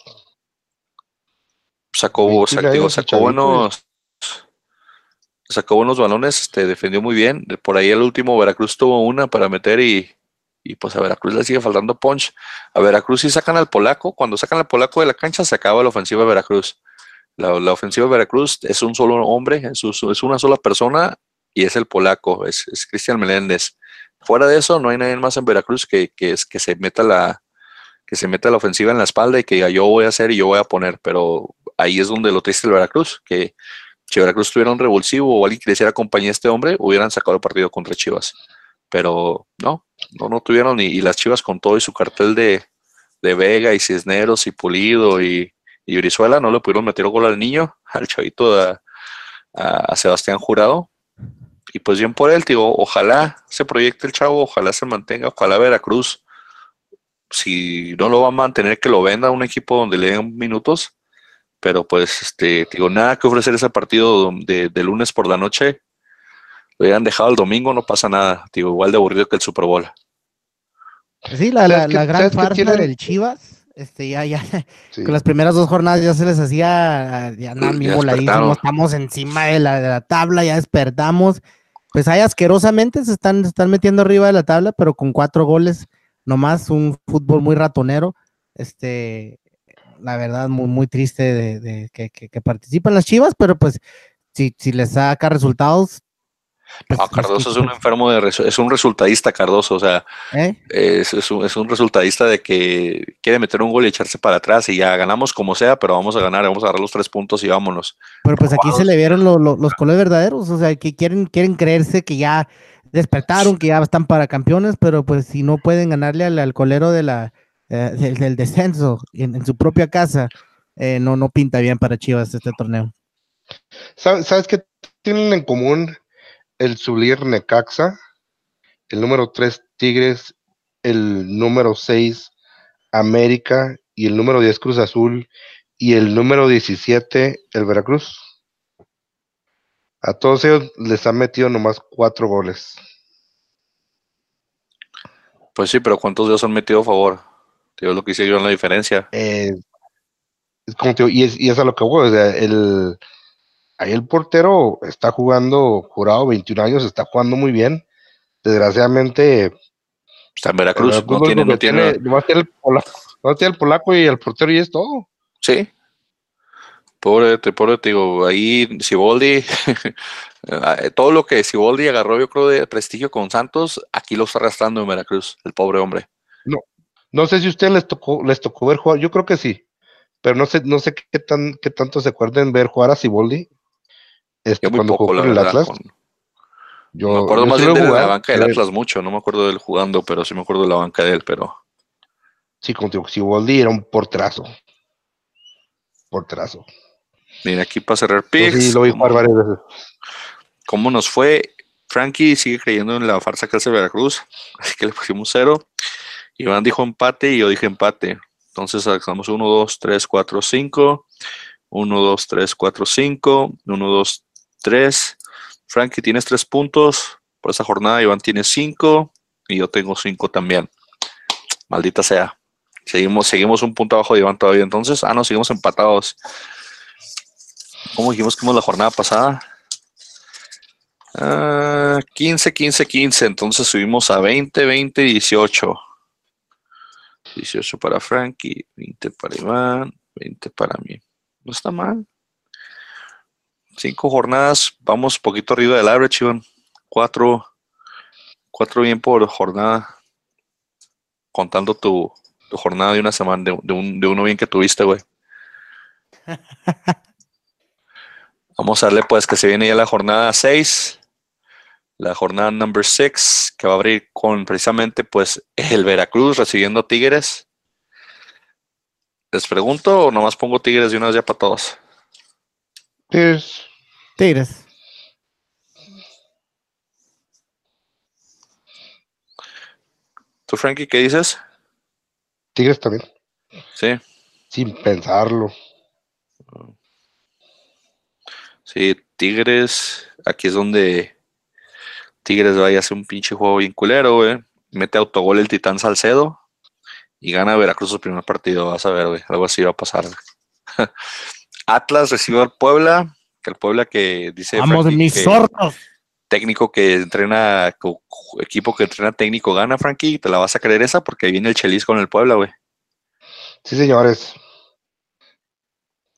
Sacó, sacó, sacó buenos. Sacó buenos balones, este, defendió muy bien. Por ahí el último Veracruz tuvo una para meter y y pues a Veracruz le sigue faltando punch. A Veracruz si sacan al polaco, cuando sacan al polaco de la cancha se acaba la ofensiva de Veracruz. La, ofensiva de Veracruz es un solo hombre, es, una sola persona y es el polaco, es, Cristian Meléndez. Fuera de eso, no hay nadie más en Veracruz que, que, es, que se meta la que se meta la ofensiva en la espalda y que diga yo voy a hacer y yo voy a poner, pero ahí es donde lo triste el Veracruz, que si Veracruz tuviera un revulsivo o alguien que quisiera acompañar a este hombre, hubieran sacado el partido contra Chivas. Pero no, no, no tuvieron y, las Chivas con todo y su cartel de, Vega y Cisneros y Pulido y, y Brizuela no le pudieron meter gol al niño, al chavito a, a, Sebastián Jurado. Y pues bien por él, digo, ojalá se proyecte el chavo, ojalá se mantenga, ojalá Veracruz, si no lo va a mantener, que lo venda a un equipo donde le den minutos. Pero pues, este, digo, nada que ofrecer ese partido de, de lunes por la noche lo hubieran dejado el domingo, no pasa nada. Digo, igual de aburrido que el Super Bowl. Sí, la, la, gran farsa del Chivas, este, ya, ya, con las primeras dos jornadas ya se les hacía, ya nada, mi estamos encima de la, de la, tabla, ya despertamos. Pues ahí asquerosamente se están, están metiendo arriba de la tabla, pero con cuatro goles, nomás un fútbol muy ratonero. Este, la verdad, muy, muy triste de, que, que, participan las Chivas, pero pues si, si les saca resultados, pues, Cardoso es un enfermo de es un resultadista Cardoso, o sea, ¿Eh? es, un, es, un, resultadista de que quiere meter un gol y echarse para atrás y ya ganamos como sea, pero vamos a ganar, vamos a agarrar los tres puntos y vámonos. Pero pues aquí se le vieron los colores verdaderos, o sea, que quieren, quieren creerse que ya despertaron, que ya están para campeones, pero pues si no pueden ganarle al, colero de la, eh, del, descenso en, su propia casa, eh, no, no pinta bien para Chivas este torneo. ¿Sabes, ¿Sabes qué tienen en común el Zulir Necaxa, el número 3 Tigres, el número 6 América y el número 10 Cruz Azul y el número 17 el Veracruz. A todos ellos les han metido nomás cuatro goles. Pues sí, pero ¿cuántos de ellos han metido a favor? Tío, lo que hice yo en la diferencia. Eh, y, es, y es a lo que voy, o sea, el, ahí el portero está jugando, jurado 21 años, está jugando muy bien. Desgraciadamente. Está en Veracruz, no tiene, no tiene. el polaco, tiene el polaco y el portero y es todo. Sí. Pobre, pobre, te digo, ahí Siboldi, todo lo que Siboldi agarró, yo creo, de prestigio con Santos, aquí lo está arrastrando en Veracruz, el pobre hombre. No, no sé si a ustedes les tocó, les tocó ver jugar, yo creo que sí, pero no sé, no sé qué tan, qué tanto se acuerden ver jugar a Siboldi este, cuando jugó el Atlas. Yo, me acuerdo más bien de la banca del Atlas mucho, no me acuerdo de él jugando, pero sí me acuerdo de la banca de él, pero. Sí, contigo, Siboldi era un portrazo. Portrazo. Mira, aquí para cerrar picks. Sí, lo vi jugar varias veces. ¿Cómo nos fue? Frankie sigue creyendo en la farsa que hace Veracruz, así que le pusimos cero. Iván dijo empate y yo dije empate. Entonces sacamos 1, 2, 3, 4, 5. 1, 2, 3, 4, 5. 1, 2, 3. Frankie, tienes 3 puntos por esa jornada. Iván tiene 5 y yo tengo 5 también. Maldita sea. Seguimos, seguimos un punto abajo de Iván todavía. Entonces, ah, no, seguimos empatados. ¿Cómo dijimos que la jornada pasada? 15, 15, 15. Entonces subimos a 20, 20, 18. 18 para Frankie, 20 para Iván, 20 para mí. No está mal cinco jornadas, vamos poquito arriba del average, Iván. Cuatro, cuatro bien por jornada. Contando tu, jornada de una semana, de, de, uno bien que tuviste, güey. Vamos a darle pues que se viene ya la jornada 6, la jornada number 6, que va a abrir con precisamente pues el Veracruz recibiendo a Tigres. ¿Les pregunto o nomás pongo Tigres de una vez ya para todos? Tigres. Tigres. ¿Tú, Frankie, qué dices? Tigres también. Sí. Sin pensarlo. Sí, Tigres. Aquí es donde Tigres vaya a hacer un pinche juego bien culero, güey. Mete autogol el Titán Salcedo y gana Veracruz su primer partido. Vas a ver, güey. Algo así va a pasar. Atlas recibe al Puebla, que el Puebla que dice. Vamos, mis sordos. técnico que entrena, equipo que entrena técnico gana, Frankie, te la vas a creer esa porque viene el Chelis con el Puebla, güey. Sí, señores.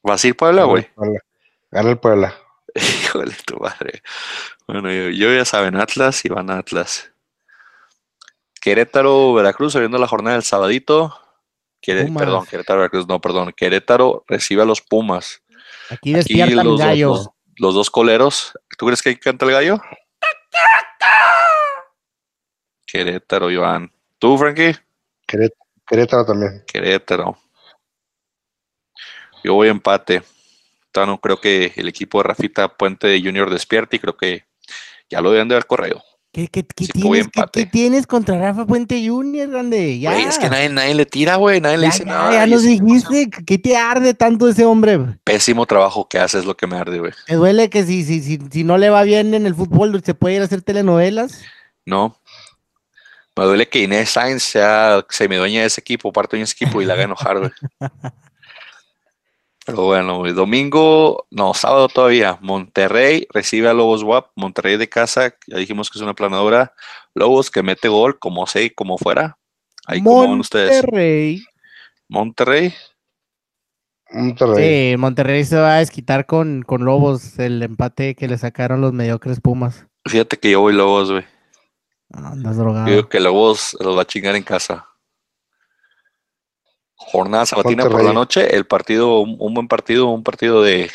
¿Vas a ir Puebla, güey? Gana el Puebla. Híjole, tu madre. Bueno, yo, ya saben, Atlas y van a Atlas. Querétaro, Veracruz, abriendo la jornada del sabadito. Perdón, Querétaro, Veracruz, no, perdón. Querétaro recibe a los Pumas. Aquí despierta el gallo. Los, dos coleros. ¿Tú crees que canta el gallo? Querétaro, Iván. ¿Tú, Frankie? Querétaro también. Querétaro. Yo voy a empate. No creo que el equipo de Rafita Puente Junior despierte y creo que ya lo deben de haber corrido. ¿Qué, tienes, contra Rafa Puente Junior, grande? Ya. es que nadie, le tira, güey, nadie le dice nada. Ya nos dijiste, ¿qué te arde tanto ese hombre? Pésimo trabajo que hace es lo que me arde, güey. ¿Te duele que si, si, si, si no le va bien en el fútbol, se puede ir a hacer telenovelas? No. Me duele que Inés Sainz sea semidueña de ese equipo, parte de ese equipo y la haga enojar, güey. Pero bueno, domingo, no, sábado todavía, Monterrey recibe a Lobos WAP, Monterrey de casa, ya dijimos que es una planadora, Lobos que mete gol, como sé, como fuera. Ahí como van ustedes. Monterrey. Monterrey. Sí, Monterrey se va a desquitar con, con Lobos el empate que le sacaron los mediocres Pumas. Fíjate que yo voy Lobos, güey. Ah, andas drogado. Yo que Lobos los va a chingar en casa jornada sabatina por la noche, el partido, un, buen partido, un partido de,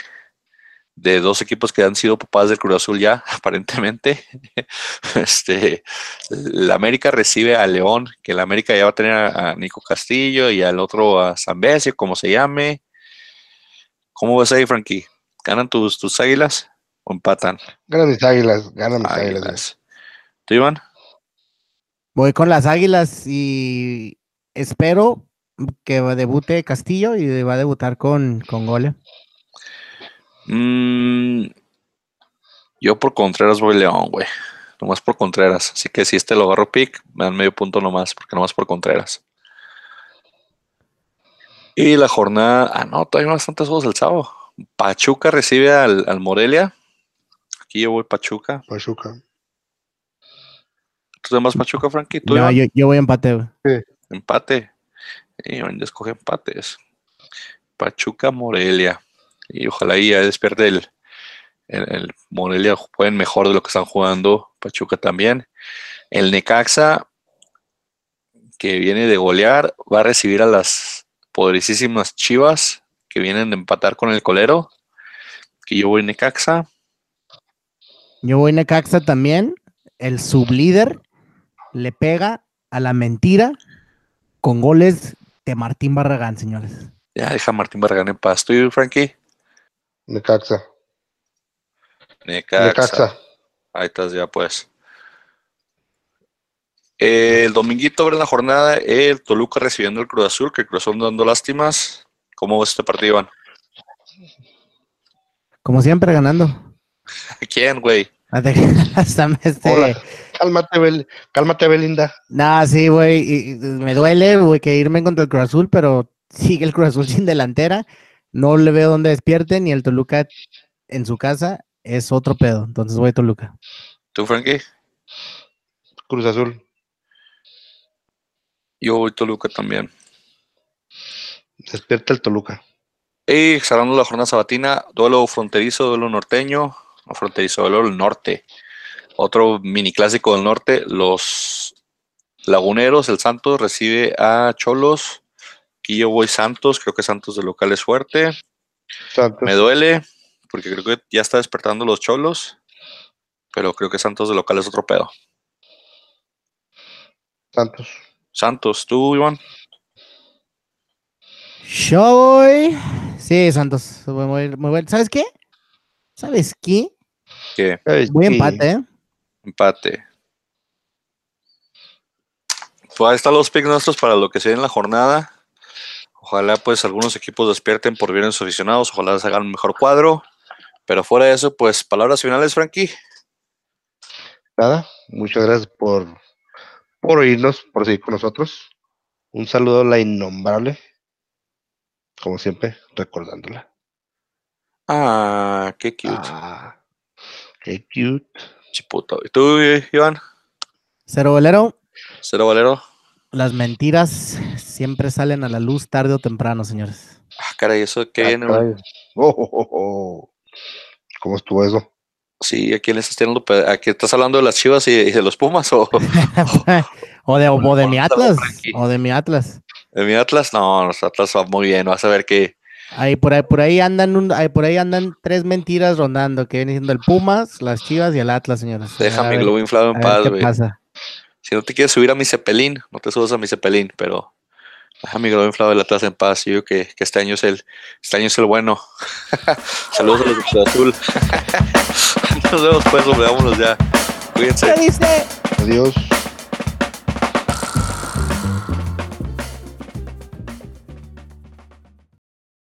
de dos equipos que han sido papás del Cruz Azul ya, aparentemente. Este, la América recibe a León, que la América ya va a tener a, Nico Castillo y al otro a San Besio, como se llame. ¿Cómo vas ahí, Frankie? ¿Ganan tus, tus águilas o empatan? Ganan mis águilas, ganan mis águilas. ¿Tú, Iván? Voy con las águilas y espero que debute Castillo y va a debutar con, con Gole. Mm, yo por Contreras voy León, güey. Nomás por Contreras. Así que si este lo agarro pick, me dan medio punto nomás, porque nomás por Contreras. Y la jornada. Ah, no, todavía hay bastantes juegos el sábado. Pachuca recibe al, Morelia. Aquí yo voy Pachuca. Pachuca. ¿Tú demás Pachuca, Frankie? ¿Tú no, yo, yo, voy empate. Empate. Y van escoge empates. Pachuca, Morelia. Y ojalá ahí ya despierte el, el, Morelia jueguen mejor de lo que están jugando. Pachuca también. El Necaxa, que viene de golear, va a recibir a las poderosísimas Chivas que vienen de empatar con el Colero. Que yo voy Necaxa. Yo voy Necaxa también. El sublíder le pega a la mentira con goles Martín Barragán, señores. Ya deja a Martín Barragán en paz. ¿Tú, Frankie? Necaxa. Necaxa. Necaxa. Ahí estás ya, pues. el dominguito abre la jornada, el Toluca recibiendo el Cruz Azul, que el Cruz Azul dando lástimas. ¿Cómo va este partido, Iván? Como siempre, ganando. ¿Quién, güey? Hasta este... Cálmate, cálmate, Belinda. Nah, sí, güey. Me duele, güey, que irme contra el Cruz Azul, pero sigue el Cruz Azul sin delantera. No le veo dónde despierte, ni el Toluca en su casa. Es otro pedo. Entonces voy a Toluca. ¿Tú, Frankie? Cruz Azul. Yo voy a Toluca también. Despierta el Toluca. Y cerrando la jornada sabatina, duelo fronterizo, duelo norteño, fronterizo, duelo del norte. Otro mini clásico del norte, los Laguneros, el Santos recibe a Cholos. Aquí yo voy Santos, creo que Santos de local es fuerte. Me duele, porque creo que ya está despertando los Cholos, pero creo que Santos de local es otro pedo. Santos. Santos, ¿tú, Iván? Yo voy. Sí, Santos. Muy, muy, ¿Sabes qué? ¿Sabes qué? ¿Qué? Voy empate, ¿eh? Empate. Pues ahí están los picks nuestros para lo que sea en la jornada. Ojalá pues algunos equipos despierten por bien sus aficionados, ojalá se hagan un mejor cuadro. Pero fuera de eso, pues palabras finales, Frankie. Nada, muchas gracias por, por oírnos, por seguir con nosotros. Un saludo a la innombrable, como siempre, recordándola. Ah, qué cute. Ah, qué cute. Chiputo. ¿Y tú, Iván? Cero Valero. Cero Valero. Las mentiras siempre salen a la luz tarde o temprano, señores. Ah, caray, eso que ah, viene. Oh, oh, oh, ¿Cómo estuvo eso? Sí, ¿a quién le estás tirando? ¿Aquí estás hablando de las chivas y, de los Pumas? ¿O, o de, o de mi Atlas? ¿O de mi Atlas? ¿De mi Atlas? No, los Atlas van muy bien. Vas a ver que Ahí por ahí, por ahí andan un, por ahí andan tres mentiras rondando, que vienen siendo el Pumas, las Chivas y el Atlas, señores. Déjame mi globo inflado en paz, güey. Si no te quieres subir a mi Cepelín, no te subas a mi Cepelín, pero deja mi globo inflado del Atlas en paz. Yo que, que este año es el, este año es el bueno. Saludos a los de Azul. Nos vemos pues, nos veámonos ya. Cuídense. Adiós.